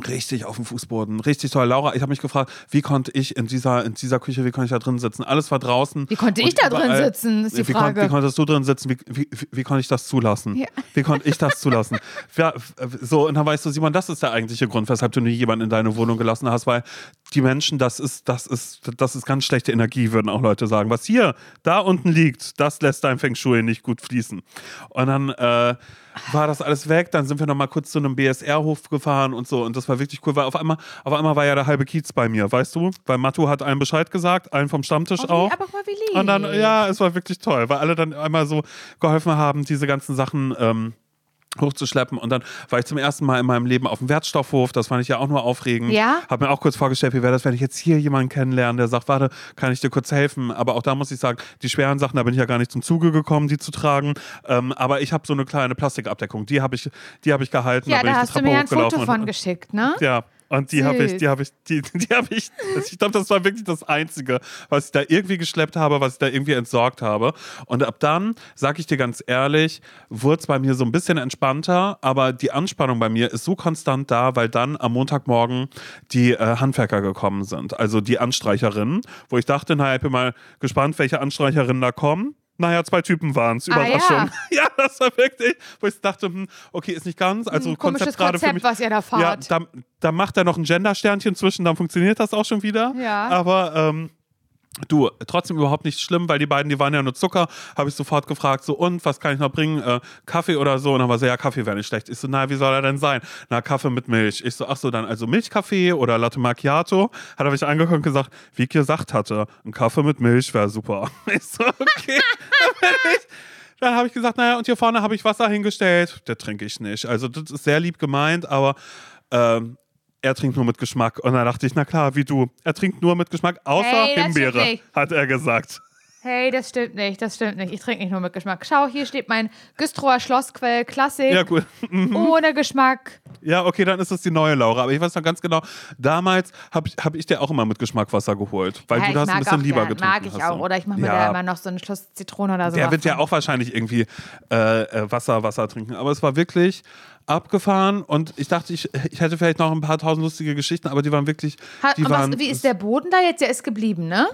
Richtig auf dem Fußboden. Richtig toll. Laura, ich habe mich gefragt, wie konnte ich in dieser, in dieser Küche, wie konnte ich da drin sitzen? Alles war draußen. Wie konnte ich da drin überall- sitzen, ist die wie, Frage. wie konntest du drin sitzen? Wie, wie, wie, konnte ich das zulassen? Ja. Wie konnte ich das zulassen? Ja, f- so, und dann weißt du, Simon, das ist der eigentliche Grund, weshalb du nie jemanden in deine Wohnung gelassen hast, weil die Menschen, das ist, das ist, das ist ganz schlechte Energie, würden auch Leute sagen. Was hier, da unten liegt, das lässt dein Feng Shui nicht gut fließen. Und dann äh, war das alles weg. Dann sind wir noch mal kurz zu einem BSR-Hof gefahren und so. Und das war wirklich cool, weil auf einmal, auf einmal war ja der halbe Kiez bei mir, weißt du? Weil Matu hat allen Bescheid gesagt, allen vom Stammtisch Oh, wie- auch. aber mal, wie lieb. Und dann, ja, es war wirklich toll, weil alle dann einmal so geholfen haben, diese ganzen Sachen ähm, hochzuschleppen. Und dann war ich zum ersten Mal in meinem Leben auf dem Wertstoffhof. Das fand ich ja auch nur aufregend. Ja? Hab mir auch kurz vorgestellt, wie wäre das, wenn ich jetzt hier jemanden kennenlerne, der sagt, warte, kann ich dir kurz helfen? Aber auch da muss ich sagen, die schweren Sachen, da bin ich ja gar nicht zum Zuge gekommen, die zu tragen. Ähm, aber ich habe so eine kleine Plastikabdeckung. Die habe ich, die habe ich gehalten. Ja, bin da ich die hast du mir ein Foto und- von geschickt, ne? ja, und die habe ich, die habe ich, die, die habe ich, ich glaube, das war wirklich das Einzige, was ich da irgendwie geschleppt habe, was ich da irgendwie entsorgt habe. Und ab dann, sag ich dir ganz ehrlich, wurde es bei mir so ein bisschen entspannter, aber die Anspannung bei mir ist so konstant da, weil dann am Montagmorgen die äh, Handwerker gekommen sind, also die Anstreicherinnen, wo ich dachte, naja, ich bin mal gespannt, welche Anstreicherinnen da kommen. Naja, zwei Typen waren es. Ah, Überraschung. ja. das war wirklich, wo ich dachte, hm, okay, ist nicht ganz. Also komisches Konzept gerade für mich. was ihr da Ja, fahrt. da, da macht er noch ein Gender-Sternchen zwischen, dann funktioniert das auch schon wieder. Ja. Aber ähm, du, trotzdem überhaupt nicht schlimm, weil die beiden, die waren ja nur Zucker, habe ich sofort gefragt, so und, was kann ich noch bringen? Äh, Kaffee oder so? Und dann war so, ja, Kaffee wäre nicht schlecht. Ich so, na, wie soll er denn sein? Na, Kaffee mit Milch. Ich so, ach so, dann also Milchkaffee oder Latte Macchiato. Hat er mich angeguckt und gesagt, wie ich gesagt hatte, ein Kaffee mit Milch wäre super. Ich so, okay. Dann habe ich gesagt, naja, und hier vorne habe ich Wasser hingestellt. Das trinke ich nicht. Also das ist sehr lieb gemeint, aber ähm, er trinkt nur mit Geschmack. Und dann dachte ich, na klar, wie du. Er trinkt nur mit Geschmack, außer Hey, Himbeere, hat er gesagt. Hey, das stimmt nicht, das stimmt nicht. Ich trinke nicht nur mit Geschmack. Schau, hier steht mein Güstrower Schlossquell Klassik. Ja, gut. Ohne Geschmack. Ja, okay, dann ist das die neue Laura. Aber ich weiß noch ganz genau, damals habe ich, hab ich dir auch immer mit Geschmack Wasser geholt. Weil ja, du das ein bisschen auch lieber gern, getrunken Mag ich hast. auch. so. Oder ich mache mir ja. da immer noch so einen Schluss Zitrone oder so. Der wird ja auch wahrscheinlich irgendwie äh, äh, Wasser, Wasser trinken. Aber es war wirklich abgefahren und ich dachte, ich, ich hätte vielleicht noch ein paar tausend lustige Geschichten, aber die waren wirklich. Hat, die und waren, was, wie ist der Boden da jetzt? Der ist geblieben, ne?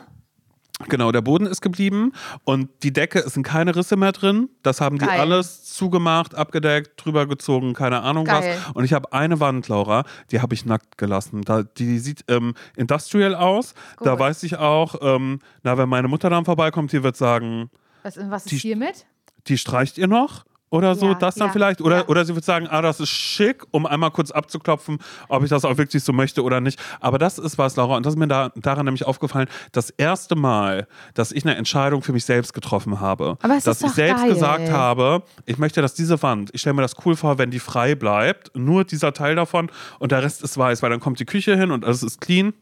Genau, der Boden ist geblieben und die Decke es sind keine Risse mehr drin. Das haben die Geil. alles zugemacht, abgedeckt, drüber gezogen, keine Ahnung Geil. was. Und ich habe eine Wand, Laura, die habe ich nackt gelassen. Da, die sieht ähm, industrial aus. Da Gut. weiß ich auch, ähm, na, wenn meine Mutter dann vorbeikommt, die wird sagen, Was, was ist Die- hier mit? die streicht ihr noch? Oder so, Ja, das dann ja, vielleicht. Oder, ja. oder sie wird sagen, ah, das ist schick, um einmal kurz abzuklopfen, ob ich das auch wirklich so möchte oder nicht. Aber das ist was, Laura, und das ist mir da, daran nämlich aufgefallen, das erste Mal, dass ich eine Entscheidung für mich selbst getroffen habe. Aber es dass ist ich doch selbst geil. gesagt habe, ich möchte, dass diese Wand, ich stelle mir das cool vor, wenn die frei bleibt, nur dieser Teil davon und der Rest ist weiß, weil dann kommt die Küche hin und alles ist clean.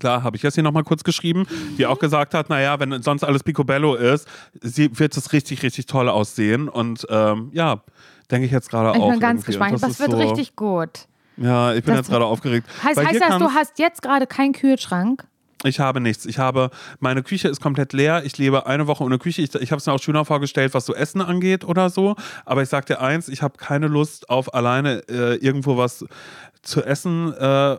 Klar, habe ich jetzt hier nochmal kurz geschrieben, die auch gesagt hat, naja, wenn sonst alles Picobello ist, sie, wird es richtig, richtig toll aussehen. Und ähm, ja, denke ich jetzt gerade Ich auch. bin ganz irgendwie. gespannt. Und Das, ist wird so, richtig gut. Ja, ich bin Das- jetzt gerade aufgeregt. Heißt, heißt das, du hast jetzt gerade keinen Kühlschrank? ich habe nichts. Ich habe, meine Küche ist komplett leer. Ich lebe eine Woche ohne Küche. Ich, ich habe es mir auch schöner vorgestellt, was so Essen angeht oder so. Aber ich sag dir eins, ich habe keine Lust auf alleine äh, irgendwo was zu essen, äh,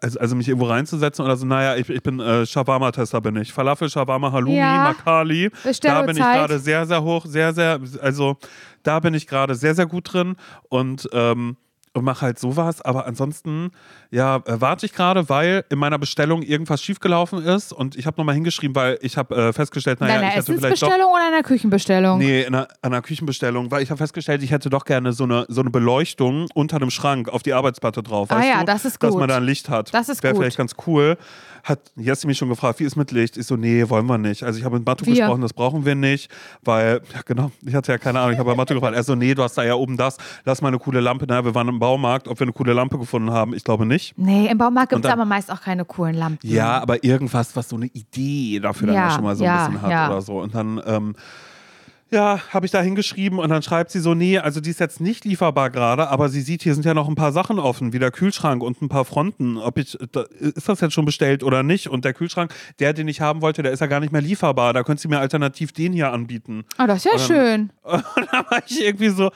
also, also mich irgendwo reinzusetzen oder so. Naja, ich, ich bin äh, Shawarma-Tester bin ich. Falafel, Shawarma, Halloumi, Ja. Makali. Da bin ich gerade sehr, sehr hoch, sehr, sehr, also da bin ich gerade sehr, sehr gut drin und ähm, und mache halt sowas. Aber ansonsten, ja, äh, warte ich gerade, weil in meiner Bestellung irgendwas schiefgelaufen ist und ich habe nochmal hingeschrieben, weil ich habe äh, festgestellt, naja, Deiner ich hätte vielleicht doch. Essensbestellung oder einer Küchenbestellung? Nee, in einer, einer Küchenbestellung, weil ich habe festgestellt, ich hätte doch gerne so eine, so eine Beleuchtung unter dem Schrank auf die Arbeitsplatte drauf. Ah ja, du? das ist Dass gut. man da ein Licht hat. Das ist Wäre vielleicht ganz cool. Hat Jessie mich schon gefragt, wie ist mit Licht? Ich so, nee, wollen wir nicht. Also ich habe mit Matto Wir. gesprochen, das brauchen wir nicht, weil, ja genau, ich hatte ja keine Ahnung, ich habe bei Matto gefragt, er so, nee, du hast da ja oben das, lass mal eine coole Lampe. Na, wir waren im Baumarkt, ob wir eine coole Lampe gefunden haben, ich glaube nicht. Nee, im Baumarkt gibt es dann- aber meist auch keine coolen Lampen. Ja, aber irgendwas, was so eine Idee dafür dann Ja, ja, schon mal so ja, ein bisschen hat ja. oder so. Und dann, ähm, ja, habe ich da hingeschrieben und dann schreibt sie so, nee, also die ist jetzt nicht lieferbar gerade, aber sie sieht, hier sind ja noch ein paar Sachen offen, wie der Kühlschrank und ein paar Fronten. Ob ich, ist das jetzt schon bestellt oder nicht? Und der Kühlschrank, der, den ich haben wollte, der ist ja gar nicht mehr lieferbar. Da könnte sie mir alternativ den hier anbieten. Oh, das ist ja Und dann- schön. Und dann war ich irgendwie so,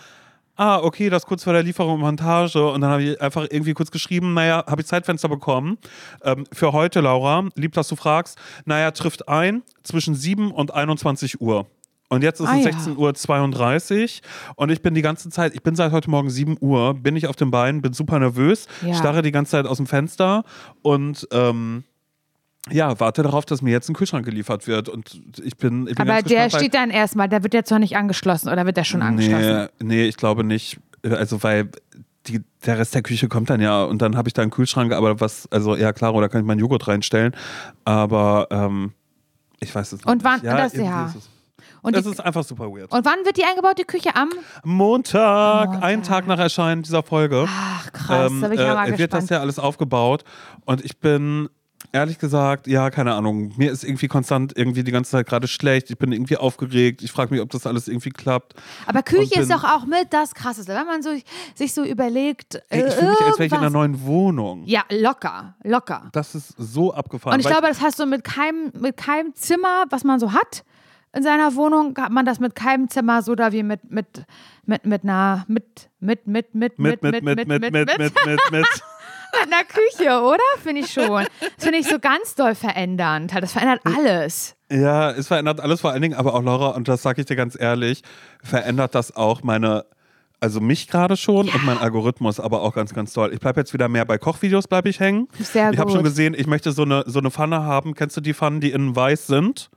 ah, okay, das kurz vor der Lieferung und Montage. Und dann habe ich einfach irgendwie kurz geschrieben, naja, habe ich Zeitfenster bekommen. Ähm, für heute, Laura, lieb, dass du fragst. Naja, trifft ein zwischen 7 und 21 Uhr. Und jetzt ist Ah, es ja. 16 Uhr 32 und ich bin die ganze Zeit, ich bin seit heute Morgen 7 Uhr, bin ich auf den Beinen, bin super nervös, Ja. starre die ganze Zeit aus dem Fenster und ähm, ja, warte darauf, dass mir jetzt ein Kühlschrank geliefert wird. Und ich bin, ich bin Aber der gespannt, steht dann erstmal, der wird jetzt noch nicht angeschlossen oder wird der schon angeschlossen? Nee, nee, ich glaube nicht. Also, weil die, der Rest der Küche kommt dann ja und dann habe ich da einen Kühlschrank, aber was, also ja klar, oder kann ich meinen Joghurt reinstellen. Aber ähm, ich weiß es nicht. Und wann- ja, das- ja. Ist es, Und, es die, ist einfach super weird. und wann wird die eingebaut, die Küche? Am? Montag, Montag. einen Tag nach Erscheinen dieser Folge, Ach, krass, ähm, da bin ich ja mal äh, wird das gespannt. ja alles aufgebaut. Und ich bin ehrlich gesagt, ja, keine Ahnung. Mir ist irgendwie konstant irgendwie die ganze Zeit gerade schlecht. Ich bin irgendwie aufgeregt. Ich frage mich, ob das alles irgendwie klappt. Aber Küche ist doch auch mit das Krasseste. Wenn man so, sich so überlegt, Ey, äh, ich fühle mich, als wäre ich in einer neuen Wohnung. Ja, locker, locker. Das ist so abgefahren. Und ich glaube, das hast du mit keinem, mit keinem Zimmer, was man so hat in seiner Wohnung, hat man das mit keinem Zimmer so da wie mit, mit, mit, mit einer, mit, mit, mit, mit, mit, mit, mit, mit, mit, mit, mit, mit, mit. mit einer Küche, oder? Finde ich schon. Das finde ich so ganz doll verändernd. Das verändert alles. Ja, es verändert alles vor allen Dingen, aber auch Laura, und das sage ich dir ganz ehrlich, verändert das auch meine, also mich gerade schon und mein Algorithmus aber auch ganz, ganz toll. Ich bleibe jetzt wieder mehr bei Kochvideos, bleibe ich hängen. Sehr ich habe gut. schon gesehen, ich möchte so eine, so eine Pfanne haben. Kennst du die Pfannen, die innen weiß sind?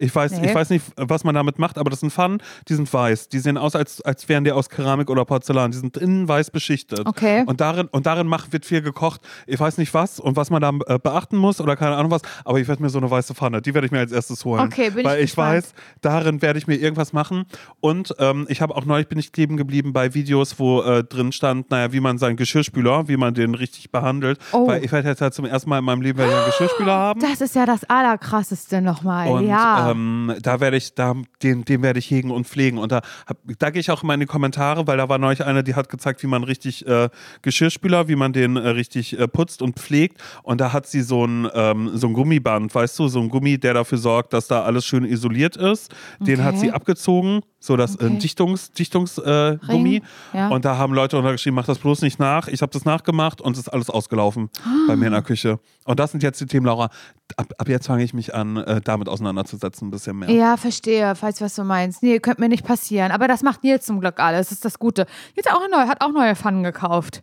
Ich weiß, Nee. ich weiß nicht, was man damit macht, aber das sind Pfannen, die sind weiß. Die sehen aus, als, als wären die aus Keramik oder Porzellan. Die sind innen weiß beschichtet. Okay. Und darin, und darin macht, wird viel gekocht. Ich weiß nicht was und was man da äh, beachten muss oder keine Ahnung was, aber ich werde mir so eine weiße Pfanne, die werde ich mir als erstes holen. Okay, bin ich Weil ich gespannt. weiß, darin werde ich mir irgendwas machen. Und ähm, ich habe auch neulich bin ich kleben geblieben bei Videos, wo äh, drin stand, naja, wie man seinen Geschirrspüler, wie man den richtig behandelt. Oh. Weil ich werde jetzt halt zum ersten Mal in meinem Leben ich einen Geschirrspüler haben. Das ist ja das Allerkrasseste nochmal. Und ja. Ähm, da werde ich, da, den, den werde ich hegen und pflegen. Und da, hab, da gehe ich auch immer in die Kommentare, weil da war neulich eine, die hat gezeigt, wie man richtig äh, Geschirrspüler, wie man den äh, richtig äh, putzt und pflegt. Und da hat sie so ein, ähm, so ein Gummiband, weißt du, so ein Gummi, der dafür sorgt, dass da alles schön isoliert ist. Den hat Okay. sie abgezogen, so das Okay. äh, Dichtungs, Dichtungsgummi. Äh, Gummi. ja. Und da haben Leute untergeschrieben, mach das bloß nicht nach. Ich habe das nachgemacht und es ist alles ausgelaufen bei mir in der Küche. Und das sind jetzt die Themen, Laura. Ab, ab jetzt fange ich mich an, äh, damit auseinanderzusetzen, ein bisschen mehr. Ja, verstehe, falls was du meinst. Nee, könnte mir nicht passieren. Aber das macht Nils zum Glück alles. Das ist das Gute. Jetzt auch neu, hat auch neue Pfannen gekauft.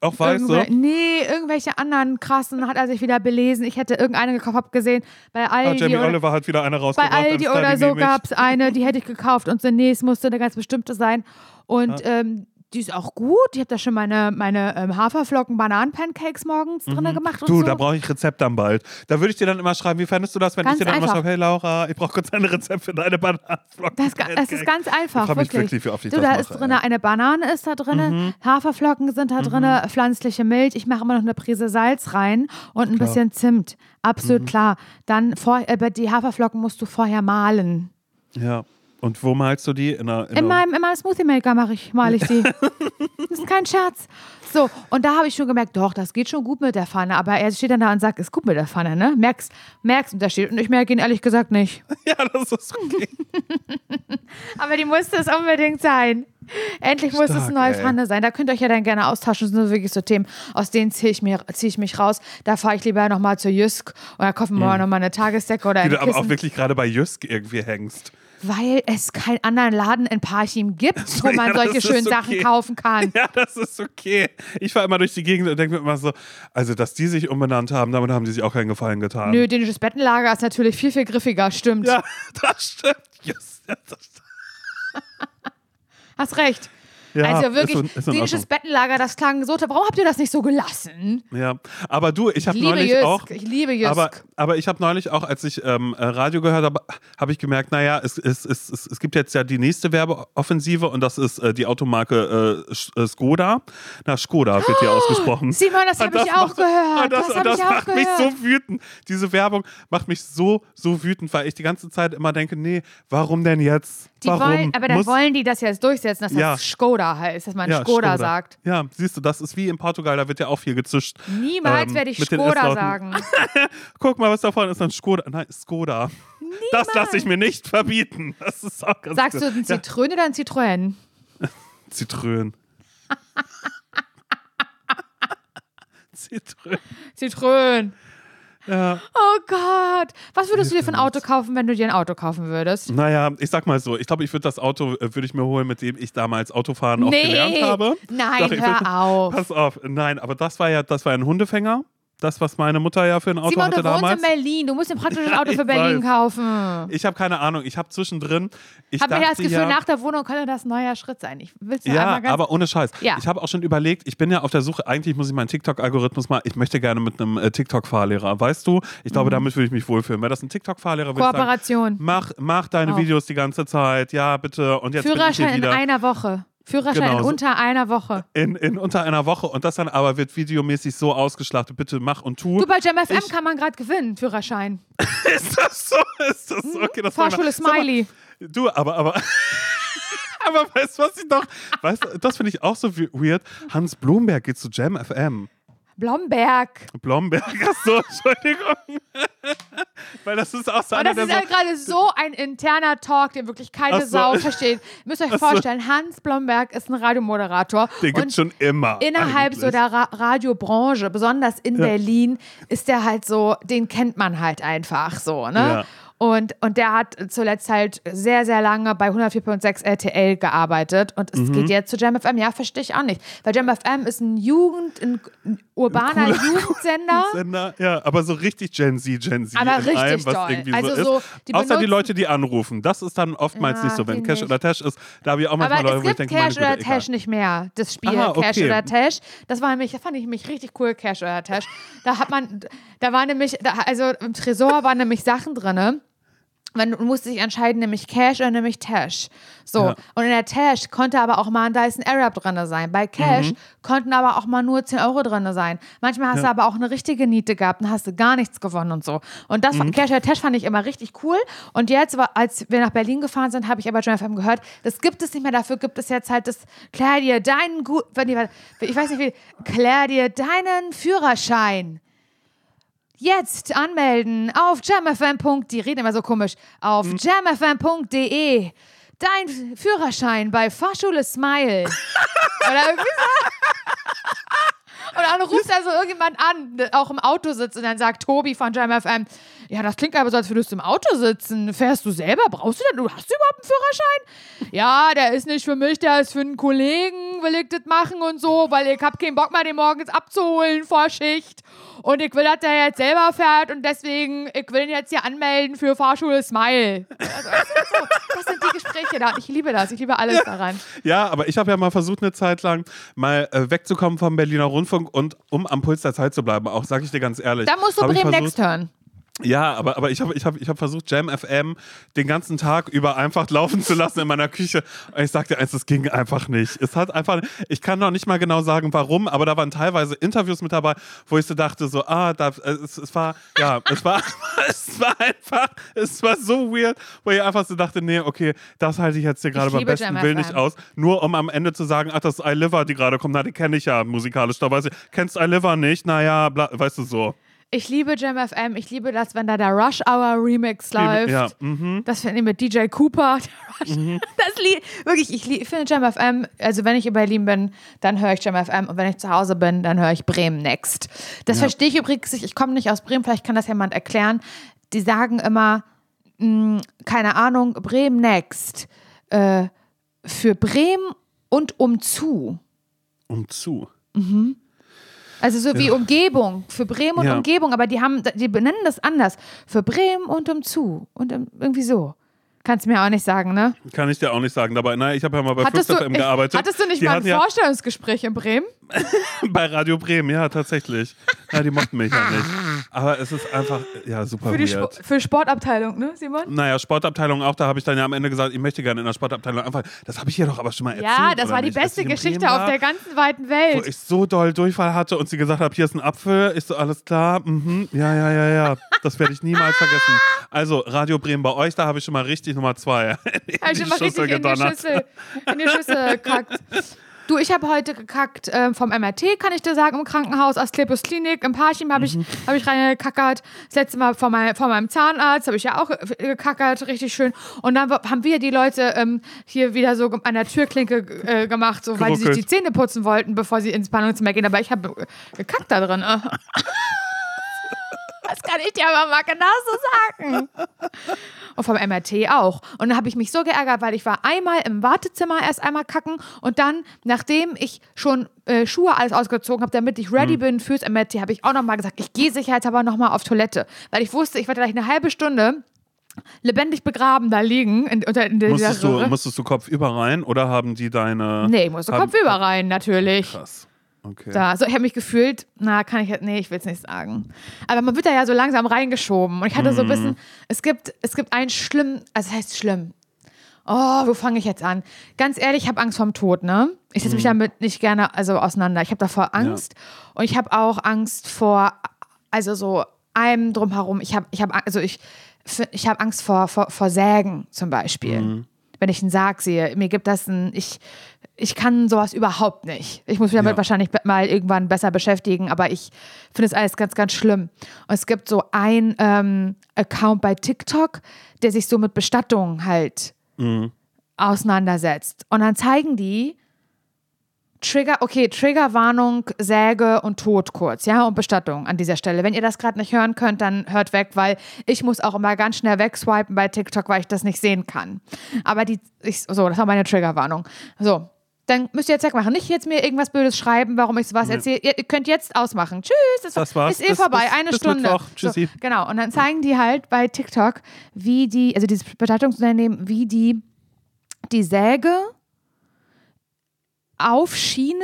Auch weißt Irgendwel- du? Nee, irgendwelche anderen krassen hat er sich wieder belesen. Ich hätte irgendeine gekauft, hab gesehen, bei Ah, Aldi, Jamie oder, Oliver hat wieder eine bei rausgebracht. Aldi ist da oder so gab es eine, die hätte ich gekauft und es musste eine ganz bestimmte sein. Und ähm, die ist auch gut. Ich habe da schon meine, meine ähm, Haferflocken, Bananen-Pancakes morgens drin gemacht Mhm. Du, so. da brauche ich Rezept dann bald. Da würde ich dir dann immer schreiben, wie fändest du das, wenn Ganz ich dir dann immer einfach. schreibe, hey Laura, ich brauche kurz ein Rezept für deine Bananenflocken. Das, das ist ganz einfach, Ich frage mich wirklich. wie oft ich du, das da mache, ist drin. Mhm. eine Banane ist da drin, Haferflocken sind da drin, pflanzliche Milch. Ich mache immer noch eine Prise Salz rein und ein bisschen Zimt. Absolut Mhm. klar. Dann vor, äh, die Haferflocken musst du vorher mahlen. Ja. Und wo malst du die? In, einer, in, In meinem, in meinem Smoothie Maker mache ich, male ich die. das ist kein Scherz. So, und da habe ich schon gemerkt, doch, das geht schon gut mit der Pfanne. Aber er steht dann da und sagt, ist gut mit der Pfanne, ne? Merkst, merkst Unterschied. Und ich merke ihn ehrlich gesagt nicht. Ja, das ist okay. Aber die musste es unbedingt sein. Endlich muss es Stark, eine neue ey. Pfanne sein. Da könnt ihr euch ja dann gerne austauschen. Das sind wirklich so Themen, aus denen ziehe ich, mir- zieh ich mich raus. Da fahre ich lieber nochmal zur Jysk und da kaufen wir Mhm. mal nochmal eine Tagesdecke oder Wie ein du aber auch wirklich gerade bei Jysk irgendwie hängst. Weil es keinen anderen Laden in Parchim gibt, wo man Ja, solche schönen okay. Sachen kaufen kann. Ja, das ist okay. Ich fahre immer durch die Gegend und denke mir immer so, also, dass die sich umbenannt haben, damit haben die sich auch keinen Gefallen getan. Nö, dänisches Bettenlager ist natürlich viel, viel griffiger, stimmt. Ja, das stimmt. Yes. Ja, das, Hast recht. Ja, also wirklich, ist ist dänisches. Bettenlager, das klang so. Warum habt ihr das nicht so gelassen? Ja, aber du, ich habe neulich Jysk. auch. ich liebe Jysk. Aber, aber ich habe neulich auch, als ich ähm, äh, Radio gehört habe, habe ich gemerkt, naja, es, es, es, es, es gibt jetzt ja die nächste Werbeoffensive und das ist äh, die Automarke äh, äh, Skoda. Na, Skoda wird hier ausgesprochen. Simon, das habe ich auch macht- gehört. Das, Das das auch macht mich gehört. so wütend. Diese Werbung macht mich so, so wütend, weil ich die ganze Zeit immer denke, nee, warum denn jetzt? Die warum? wollen, aber dann muss, wollen die das jetzt durchsetzen, dass Ja. das Skoda heißt, dass man ja, Skoda, sagt. Ja, siehst du, das ist wie in Portugal, da wird ja auch viel gezischt. Niemals Ähm, werde ich Skoda sagen. Guck mal, was davon ist ein Skoda. Nein, Skoda. Das lasse ich mir nicht verbieten. Das ist auch ganz Sagst du gut. ein Zitrone oder ein Citroën? ja, Zitrön. Zitrön. Ja. Oh Gott. Was würdest du dir für ein Auto kaufen, wenn du dir ein Auto kaufen würdest? Naja, ich sag mal so, ich glaube, ich würde das Auto, äh, würde ich mir holen, mit dem ich damals Autofahren auch Nee. gelernt habe. Nein, Doch, ich hör würd- auf. Pass auf, nein, aber das war ja, das war ein Hundefänger. Das, was meine Mutter ja für ein Auto Simon, hatte du wohnst damals. in Berlin. Du musst dir praktisch ein Auto für Berlin weiß. kaufen. Ich habe keine Ahnung, ich habe zwischendrin. Ich Hab mir das Gefühl, ja, nach der Wohnung könnte das ein neuer Schritt sein. Ich will es Ja, aber ohne Scheiß. Ja. Ich habe auch schon überlegt, ich bin ja auf der Suche, eigentlich muss ich meinen TikTok-Algorithmus mal, ich möchte gerne mit einem äh, TikTok-Fahrlehrer, weißt du? Ich glaube, damit würde ich mich wohlfühlen. Wäre das ein TikTok-Fahrlehrer, ich sagen, Mhm. Kooperation. mach, mach deine Auch. Videos die ganze Zeit, ja, bitte. Und jetzt bin ich hier Führerschein in einer Woche. Führerschein Genau in unter einer Woche. in, in unter einer Woche und das dann aber wird videomäßig so ausgeschlachtet. Bitte mach und tu. Du, bei JamFM Ich- kann man gerade gewinnen, Führerschein. Ist das so? Ist das so? Okay, das Fahrschule Sag mal, Smiley. Du, aber, aber. aber weißt du, was ich noch. Weißt du, das finde ich auch so we- weird. Hans Blomberg geht zu Jam FM. Blomberg. Blomberg, ach so, Entschuldigung. Weil das ist auch so Oh, das ist so. ja gerade so ein interner Talk, den wirklich keine so. Sau versteht. Ihr müsst euch so. vorstellen, Hans Blomberg ist ein Radiomoderator. Den gibt schon immer. innerhalb so eigentlich. der Ra Radiobranche, besonders in Ja. Berlin, ist der halt so, den kennt man halt einfach so, ne? Ja. Und, und der hat zuletzt halt sehr, sehr lange bei 104.6 RTL gearbeitet und es Mhm. geht jetzt zu JamFM. Ja, verstehe ich auch nicht. Weil JamFM ist ein Jugend, ein, urbaner cooler Jugendsender. Sender, ja, aber so richtig Gen Z, Gen Z. Aber richtig allem, was doll. irgendwie Also so so, die Außer die Leute, die anrufen. Das ist dann oftmals Ja, nicht so. Wenn Cash nicht. oder Tash ist, da habe ich auch manchmal Aber Leute, es wo ich gibt denke, Cash oder Tash egal. nicht mehr, das Spiel Aha, Cash okay. oder Tash. Das war nämlich, das fand ich nämlich richtig cool, Cash oder Tash. Da hat man, da war nämlich, da, also im Tresor waren nämlich Sachen drin. Man musste sich entscheiden, nämlich Cash oder nämlich Tash. So. Ja. Und in der Tash konnte aber auch mal ein Dyson Arab drin sein. Bei Cash Mhm. konnten aber auch mal nur 10 Euro drin sein. Manchmal hast Ja. du aber auch eine richtige Niete gehabt und hast du gar nichts gewonnen und so. Und das Mhm. Cash oder Tash fand ich immer richtig cool. Und jetzt, als wir nach Berlin gefahren sind, habe ich aber John FM gehört, das gibt es nicht mehr. Dafür gibt es jetzt halt das, klär dir deinen gut, ich weiß nicht wie, klär dir deinen Führerschein. Jetzt anmelden auf jamfm. Die reden immer so komisch. Auf jamfm.de. Dein Führerschein bei Fahrschule Smile. Oder irgendwie so. Und dann ruft also irgendjemand an, der auch im Auto sitzt und dann sagt Tobi von JamFM, ja, das klingt aber so, als würdest du im Auto sitzen. Fährst du selber? Brauchst du denn? Du hast du überhaupt einen Führerschein? Ja, der ist nicht für mich, der ist für einen Kollegen, will ich das machen und so, weil ich hab keinen Bock mehr, den morgens abzuholen vor Schicht. Und ich will, dass der jetzt selber fährt und deswegen, ich will ihn jetzt hier anmelden für Fahrschule Smile. Also, das, sind so, das sind die Gespräche da. Ich liebe das. Ich liebe alles daran. Ja, aber ich habe ja mal versucht, eine Zeit lang mal äh, wegzukommen vom Berliner Rundfunk und um am Puls der Zeit zu bleiben, auch sage ich dir ganz ehrlich. Da musst du Bremen versucht- Next hören. Ja, aber, aber ich habe ich hab, ich hab versucht, Jam FM den ganzen Tag über einfach laufen zu lassen in meiner Küche. Und ich sagte eins, es ging einfach nicht. Es hat einfach, ich kann noch nicht mal genau sagen, warum, aber da waren teilweise Interviews mit dabei, wo ich so dachte, so, ah, da, es, es war, ja, es war, es war einfach, es war so weird, wo ich einfach so dachte, nee, okay, das halte ich jetzt hier gerade beim besten Jam Willen FM. nicht aus. Nur um am Ende zu sagen, ach, das ist I Liver, die gerade kommt, na, die kenne ich ja musikalisch. Da weiß ich, kennst I Liver nicht? Naja, bla, weißt du so. Ich liebe Jam FM. Ich liebe das, wenn da der Rush Hour Remix läuft. Ja, mhm. Das finde ich mit DJ Cooper. Das Lied, wirklich, ich, finde Jam FM, also wenn ich in Berlin bin, dann höre ich Jam FM und wenn ich zu Hause bin, dann höre ich Bremen Next. Das verstehe ich übrigens nicht. Ich komme nicht aus Bremen, vielleicht kann das jemand erklären. Die sagen immer mh, keine Ahnung, Bremen Next, äh, für Bremen und umzu. Umzu. Also so wie Umgebung, für Bremen und Ja. Umgebung, aber die haben, die benennen das anders. Für Bremen und umzu. Und um, irgendwie so. Kannst du mir auch nicht sagen, ne? Kann ich dir auch nicht sagen. Dabei, naja, ich habe ja mal bei Hattest ich, gearbeitet. hattest du nicht die mal ein hatten ja Vorstellungsgespräch in Bremen? bei Radio Bremen, ja, tatsächlich. Ja, die mochten mich ja nicht. Aber es ist einfach, ja, super Für die weird. Sp für Sportabteilung, ne, Simon? Naja, Sportabteilung auch, da habe ich dann ja am Ende gesagt, ich möchte gerne in der Sportabteilung anfangen. Das habe ich hier doch aber schon mal erzählt. Ja, das war die nicht? Beste ich in Geschichte Bremen auf war, der ganzen weiten Wo Welt. ich so doll Durchfall hatte und sie gesagt hat, hier ist ein Apfel. Ich so, alles klar, mhm, ja, ja, ja, ja. Das werde ich niemals vergessen. Also, Radio Bremen bei euch, da habe ich schon mal richtig Nummer zwei. in ich die schon mal Schüssel richtig in die gedonnert. Schüssel, in die Schüssel gekackt. Du, ich habe heute gekackt ähm, vom MRT, kann ich dir sagen, im Krankenhaus, Asklepios Klinik. Im Parchim habe ich, Mhm. hab ich reingekackert. Das letzte Mal vor, mein, vor meinem Zahnarzt habe ich ja auch äh, gekackert, richtig schön. Und dann haben wir die Leute ähm, hier wieder so an der Türklinke äh, gemacht, so, weil die sich die Zähne putzen wollten, bevor sie ins Behandlungszimmer gehen. Aber ich habe äh, gekackt da drin. Das kann ich dir aber mal genau so sagen. Und vom MRT auch. Und dann habe ich mich so geärgert, weil ich war einmal im Wartezimmer erst einmal kacken und dann, nachdem ich schon äh, Schuhe alles ausgezogen habe, damit ich ready bin fürs MRT, habe ich auch nochmal gesagt, ich gehe sicherheitshalber nochmal auf Toilette. Weil ich wusste, ich werde gleich eine halbe Stunde lebendig begraben da liegen in, unter, in Musstest du, musstest du kopfüber rein oder haben die deine. nee, ich musste haben- Kopfüber rein, natürlich. Krass. Okay. Da, so, ich habe mich gefühlt, na, kann ich, jetzt- nee, ich will es nicht sagen. Aber man wird da ja so langsam reingeschoben. Und ich hatte so ein bisschen, es gibt, es gibt einen schlimm, also es heißt schlimm. Oh, wo fange ich jetzt an? Ganz ehrlich, ich habe Angst vorm Tod, ne? Ich setze mich damit nicht gerne also auseinander. Ich habe davor Angst und ich habe auch Angst vor, also so allem drumherum. Ich habe, ich habe, also ich, ich habe Angst vor, vor, vor Sägen zum Beispiel. Wenn ich einen Sarg sehe, mir gibt das ein, ich, ich kann sowas überhaupt nicht. Ich muss mich damit Ja. wahrscheinlich mal irgendwann besser beschäftigen, aber ich finde es alles ganz, ganz schlimm. Und es gibt so ein ähm, Account bei TikTok, der sich so mit Bestattungen halt auseinandersetzt. Und dann zeigen die Trigger, okay, Triggerwarnung, Säge und Tod kurz, ja, und Bestattung an dieser Stelle. Wenn ihr das gerade nicht hören könnt, dann hört weg, weil ich muss auch immer ganz schnell wegswipen bei TikTok, weil ich das nicht sehen kann. Aber die, ich, so, das war meine Triggerwarnung. So, dann müsst ihr jetzt wegmachen. Nicht jetzt mir irgendwas Blödes schreiben, warum ich sowas erzähle. Ihr, ihr könnt jetzt ausmachen. Tschüss, das, Das war's. ist eh Bis- vorbei. bis- Eine bis Stunde. Mittwoch. So, Tschüssi. genau, und dann zeigen die halt bei TikTok, wie die, also dieses Bestattungsunternehmen, wie die die Säge auf Schienen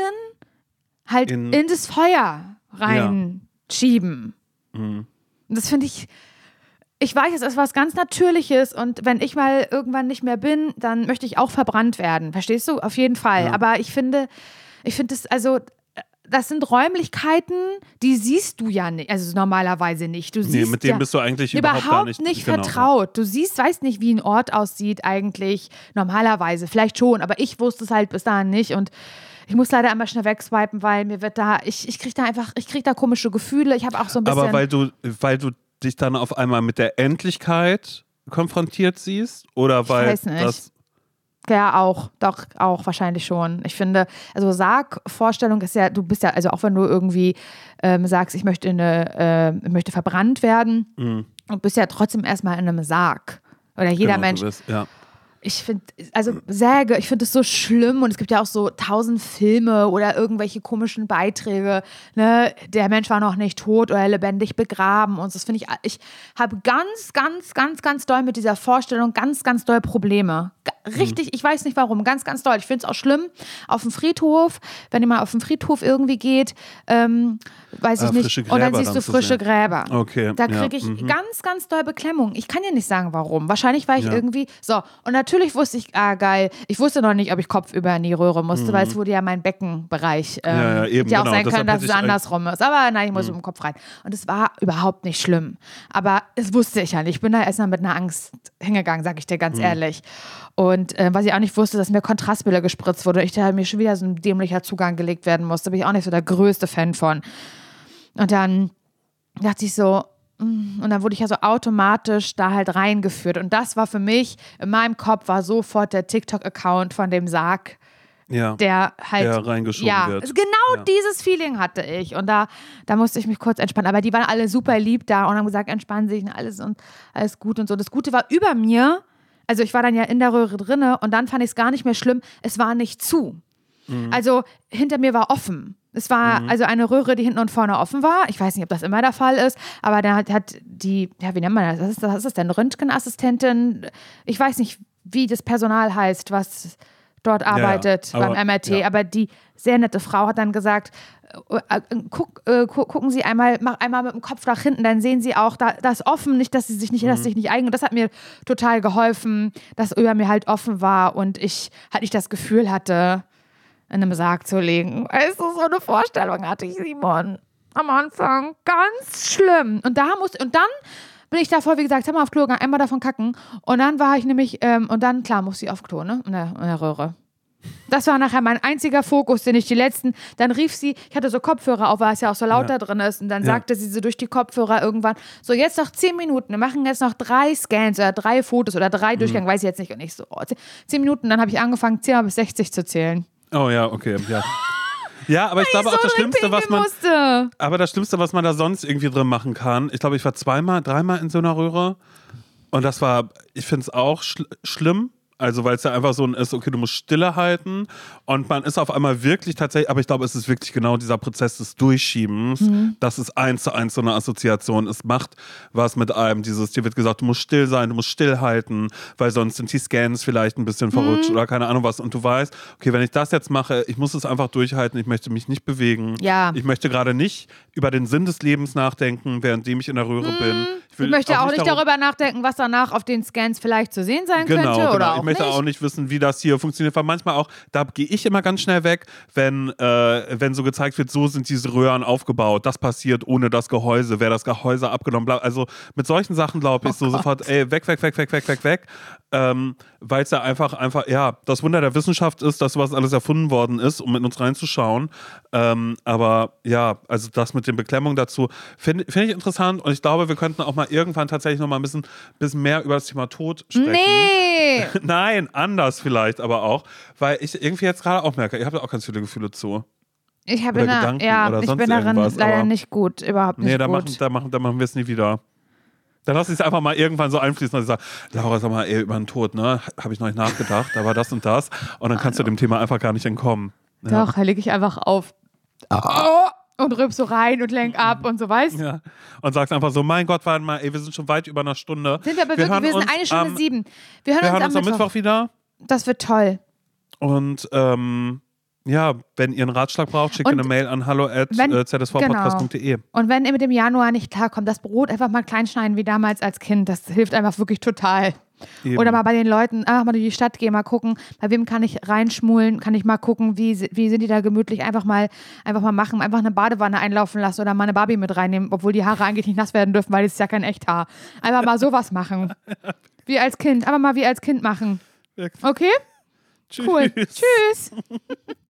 halt in, In- das Feuer reinschieben. Mhm. Und das finde ich, ich weiß, es ist was ganz Natürliches und wenn ich mal irgendwann nicht mehr bin, dann möchte ich auch verbrannt werden. Verstehst du? Auf jeden Fall. Ja. Aber ich finde, ich finde es, also, das sind Räumlichkeiten, die siehst du ja nicht, also normalerweise nicht. Du Nee, mit dem ja, bist du eigentlich überhaupt, überhaupt, nicht, nicht genau. vertraut. Du siehst, weißt nicht, wie ein Ort aussieht eigentlich normalerweise. Vielleicht schon, aber ich wusste es halt bis dahin nicht und ich muss leider einmal schnell wegswipen, weil mir wird da, ich, ich krieg da einfach, ich krieg da komische Gefühle. Ich habe auch so ein bisschen. Aber weil du, weil du dich dann auf einmal mit der Endlichkeit konfrontiert siehst? Oder weil das. Ja, auch, doch, auch wahrscheinlich schon. Ich finde, also Sargvorstellung ist ja, du bist ja, also auch wenn du irgendwie ähm, sagst, ich möchte, in eine, äh, möchte verbrannt werden, Mhm. du bist ja trotzdem erstmal in einem Sarg. Oder jeder genau, Mensch. Bist, ja. Ich finde, also Säge, ich finde es so schlimm und es gibt ja auch so tausend Filme oder irgendwelche komischen Beiträge, ne, der Mensch war noch nicht tot oder lebendig begraben und das finde ich, ich habe ganz, ganz, ganz, ganz doll mit dieser Vorstellung ganz, ganz doll Probleme. Ga- Richtig, ich weiß nicht warum, ganz, ganz doll. Ich finde es auch schlimm auf dem Friedhof, wenn ihr mal auf dem Friedhof irgendwie geht, ähm, weiß ich Ah, nicht, und dann siehst du frische sehen. Gräber. Okay, Da kriege ich mhm. ganz, ganz doll Beklemmung. Ich kann dir nicht sagen, warum. Wahrscheinlich, weil ich Ja. irgendwie. So, und natürlich wusste ich, ah, geil. Ich wusste noch nicht, ob ich kopfüber in die Röhre musste, weil es wurde ja mein Beckenbereich. Ähm, Mhm. Ja, ja, eben, hätte ja auch genau. sein können, dass es andersrum ist. Aber nein, ich muss mit dem Kopf rein. Und es war überhaupt nicht schlimm. Aber es wusste ich ja nicht. Ich bin da erstmal mit einer Angst hingegangen, sag ich dir Mhm. ganz ehrlich. Und äh, was ich auch nicht wusste, dass mir Kontrastbilder gespritzt wurde. Ich da mir schon wieder so ein dämlicher Zugang gelegt werden musste. Bin ich auch nicht so der größte Fan von. Und dann dachte ich so, mm, und dann wurde ich ja so automatisch da halt reingeführt. Und das war für mich, in meinem Kopf war sofort der TikTok-Account von dem Sarg Ja. der halt. Der reingeschoben ja, wird. genau Ja. dieses Feeling hatte ich. Und da, da musste ich mich kurz entspannen. Aber die waren alle super lieb da und haben gesagt, entspannen sich und alles und alles gut und so. Das Gute war über mir, also ich war dann ja in der Röhre drinne und dann fand ich es gar nicht mehr schlimm. Es war nicht zu. Mhm. Also hinter mir war offen. Es war also eine Röhre, die hinten und vorne offen war. Ich weiß nicht, ob das immer der Fall ist, aber dann hat, hat die, ja, wie nennt man das? Was ist, was ist das denn? Röntgenassistentin? Ich weiß nicht, wie das Personal heißt, was dort arbeitet aber- beim MRT, ja. aber die sehr nette Frau hat dann gesagt, guck, äh, gu gucken Sie einmal, mach einmal mit dem Kopf nach hinten, dann sehen Sie auch, da, das offen, nicht, dass Sie sich nicht, dass Mhm. sich nicht eigen. Das hat mir total geholfen, dass über mir halt offen war und ich halt nicht das Gefühl hatte, in einem Sarg zu liegen. Weißt du, so eine Vorstellung hatte ich, Simon. Am Anfang. Ganz schlimm. Und da muss, und dann bin ich davor, wie gesagt, hab mal auf Klo gegangen, einmal davon kacken. Und dann war ich nämlich, ähm, und dann, klar, musste ich auf Klo, ne? In der, in der Röhre. Das war nachher mein einziger Fokus, den ich die letzten. Dann rief sie, ich hatte so Kopfhörer auf, weil es ja auch so laut Ja. da drin ist. Und dann Ja. sagte sie so durch die Kopfhörer irgendwann: So, jetzt noch zehn Minuten. Wir machen jetzt noch drei Scans oder drei Fotos oder drei Mhm. Durchgänge, weiß ich jetzt nicht. Und ich so: oh, zehn, Minuten. Dann habe ich angefangen, 10 bis 60 zu zählen. Oh ja, okay. Ja, ja aber ich glaube so auch das Schlimmste, was man. musste. Aber das Schlimmste, was man da sonst irgendwie drin machen kann, ich glaube, ich war zweimal, dreimal in so einer Röhre. Und das war, ich finde es auch schl schlimm. Also, weil es ja einfach so ein ist, okay, du musst Stille halten und man ist auf einmal wirklich tatsächlich, aber ich glaube, es ist wirklich genau dieser Prozess des Durchschiebens. Das ist eins zu eins so eine Assoziation. Es macht was mit einem. Dieses, dir wird gesagt, du musst still sein, du musst stillhalten, weil sonst sind die Scans vielleicht ein bisschen verrutscht oder keine Ahnung was. Und du weißt, okay, wenn ich das jetzt mache, ich muss es einfach durchhalten, ich möchte mich nicht bewegen. Ja. Ich möchte gerade nicht über den Sinn des Lebens nachdenken, währenddem ich in der Röhre bin. Ich möchte auch nicht darüber nachdenken, was danach auf den Scans vielleicht zu sehen sein Genau, könnte genau. oder ich auch möchte nicht. auch nicht wissen, wie das hier funktioniert, weil manchmal auch, da gehe ich immer ganz schnell weg, wenn, äh, wenn so gezeigt wird, so sind diese Röhren aufgebaut, das passiert ohne das Gehäuse, wäre das Gehäuse abgenommen, bla. also mit solchen Sachen glaube ich Oh so sofort, ey, weg, weg, weg, weg, weg, weg, weg, ähm, weil es ja einfach, einfach, ja, das Wunder der Wissenschaft ist, dass sowas alles erfunden worden ist, um mit uns reinzuschauen, ähm, aber ja, also das mit den Beklemmungen dazu finde find ich interessant und ich glaube, wir könnten auch mal irgendwann tatsächlich noch mal ein bisschen, bisschen mehr über das Thema Tod sprechen. Nee. Nein, anders vielleicht aber auch, weil ich irgendwie jetzt gerade auch merke, ihr habt auch ganz viele Gefühle zu. Ich habe Oder Gedanken ja, oder ich sonst bin darin irgendwas, leider nicht gut, überhaupt nicht Nee, da gut. machen, da, machen, da machen wir es nie wieder. Dann lass ich es einfach mal irgendwann so einfließen und ich sage, Laura, sag mal, ey, über den Tod, ne? Habe ich noch nicht nachgedacht, aber das und das. Und dann kannst du dem Thema einfach gar nicht entkommen. Ja. Doch, da lege ich einfach auf. Und rülp so rein und lenk ab und so, weißt Ja. Und sagst einfach so, mein Gott, warte mal, ey, wir sind schon weit über einer Stunde. Sind wir aber wirklich, hören wir sind uns eine Stunde am- sieben. Wir hören Wir uns hören uns am am Mittwoch. Mittwoch wieder. Das wird toll. Und ähm, ja, wenn ihr einen Ratschlag braucht, schickt Und eine Mail an hallo at wenn- äh, zsvpodcast.de. Und wenn ihr mit dem Januar nicht klarkommt, das Brot einfach mal klein schneiden wie damals als Kind. Das hilft einfach wirklich total. Eben. Oder mal bei den Leuten, einfach mal durch die Stadt gehen, mal gucken, bei wem kann ich reinschmulen, kann ich mal gucken, wie, wie sind die da gemütlich, einfach mal, einfach mal machen, einfach eine Badewanne einlaufen lassen oder mal eine Barbie mit reinnehmen, obwohl die Haare eigentlich nicht nass werden dürfen, weil es ist ja kein Echthaar. Einfach mal sowas machen. Wie als Kind, einfach mal wie als Kind machen. Okay? Cool. Tschüss.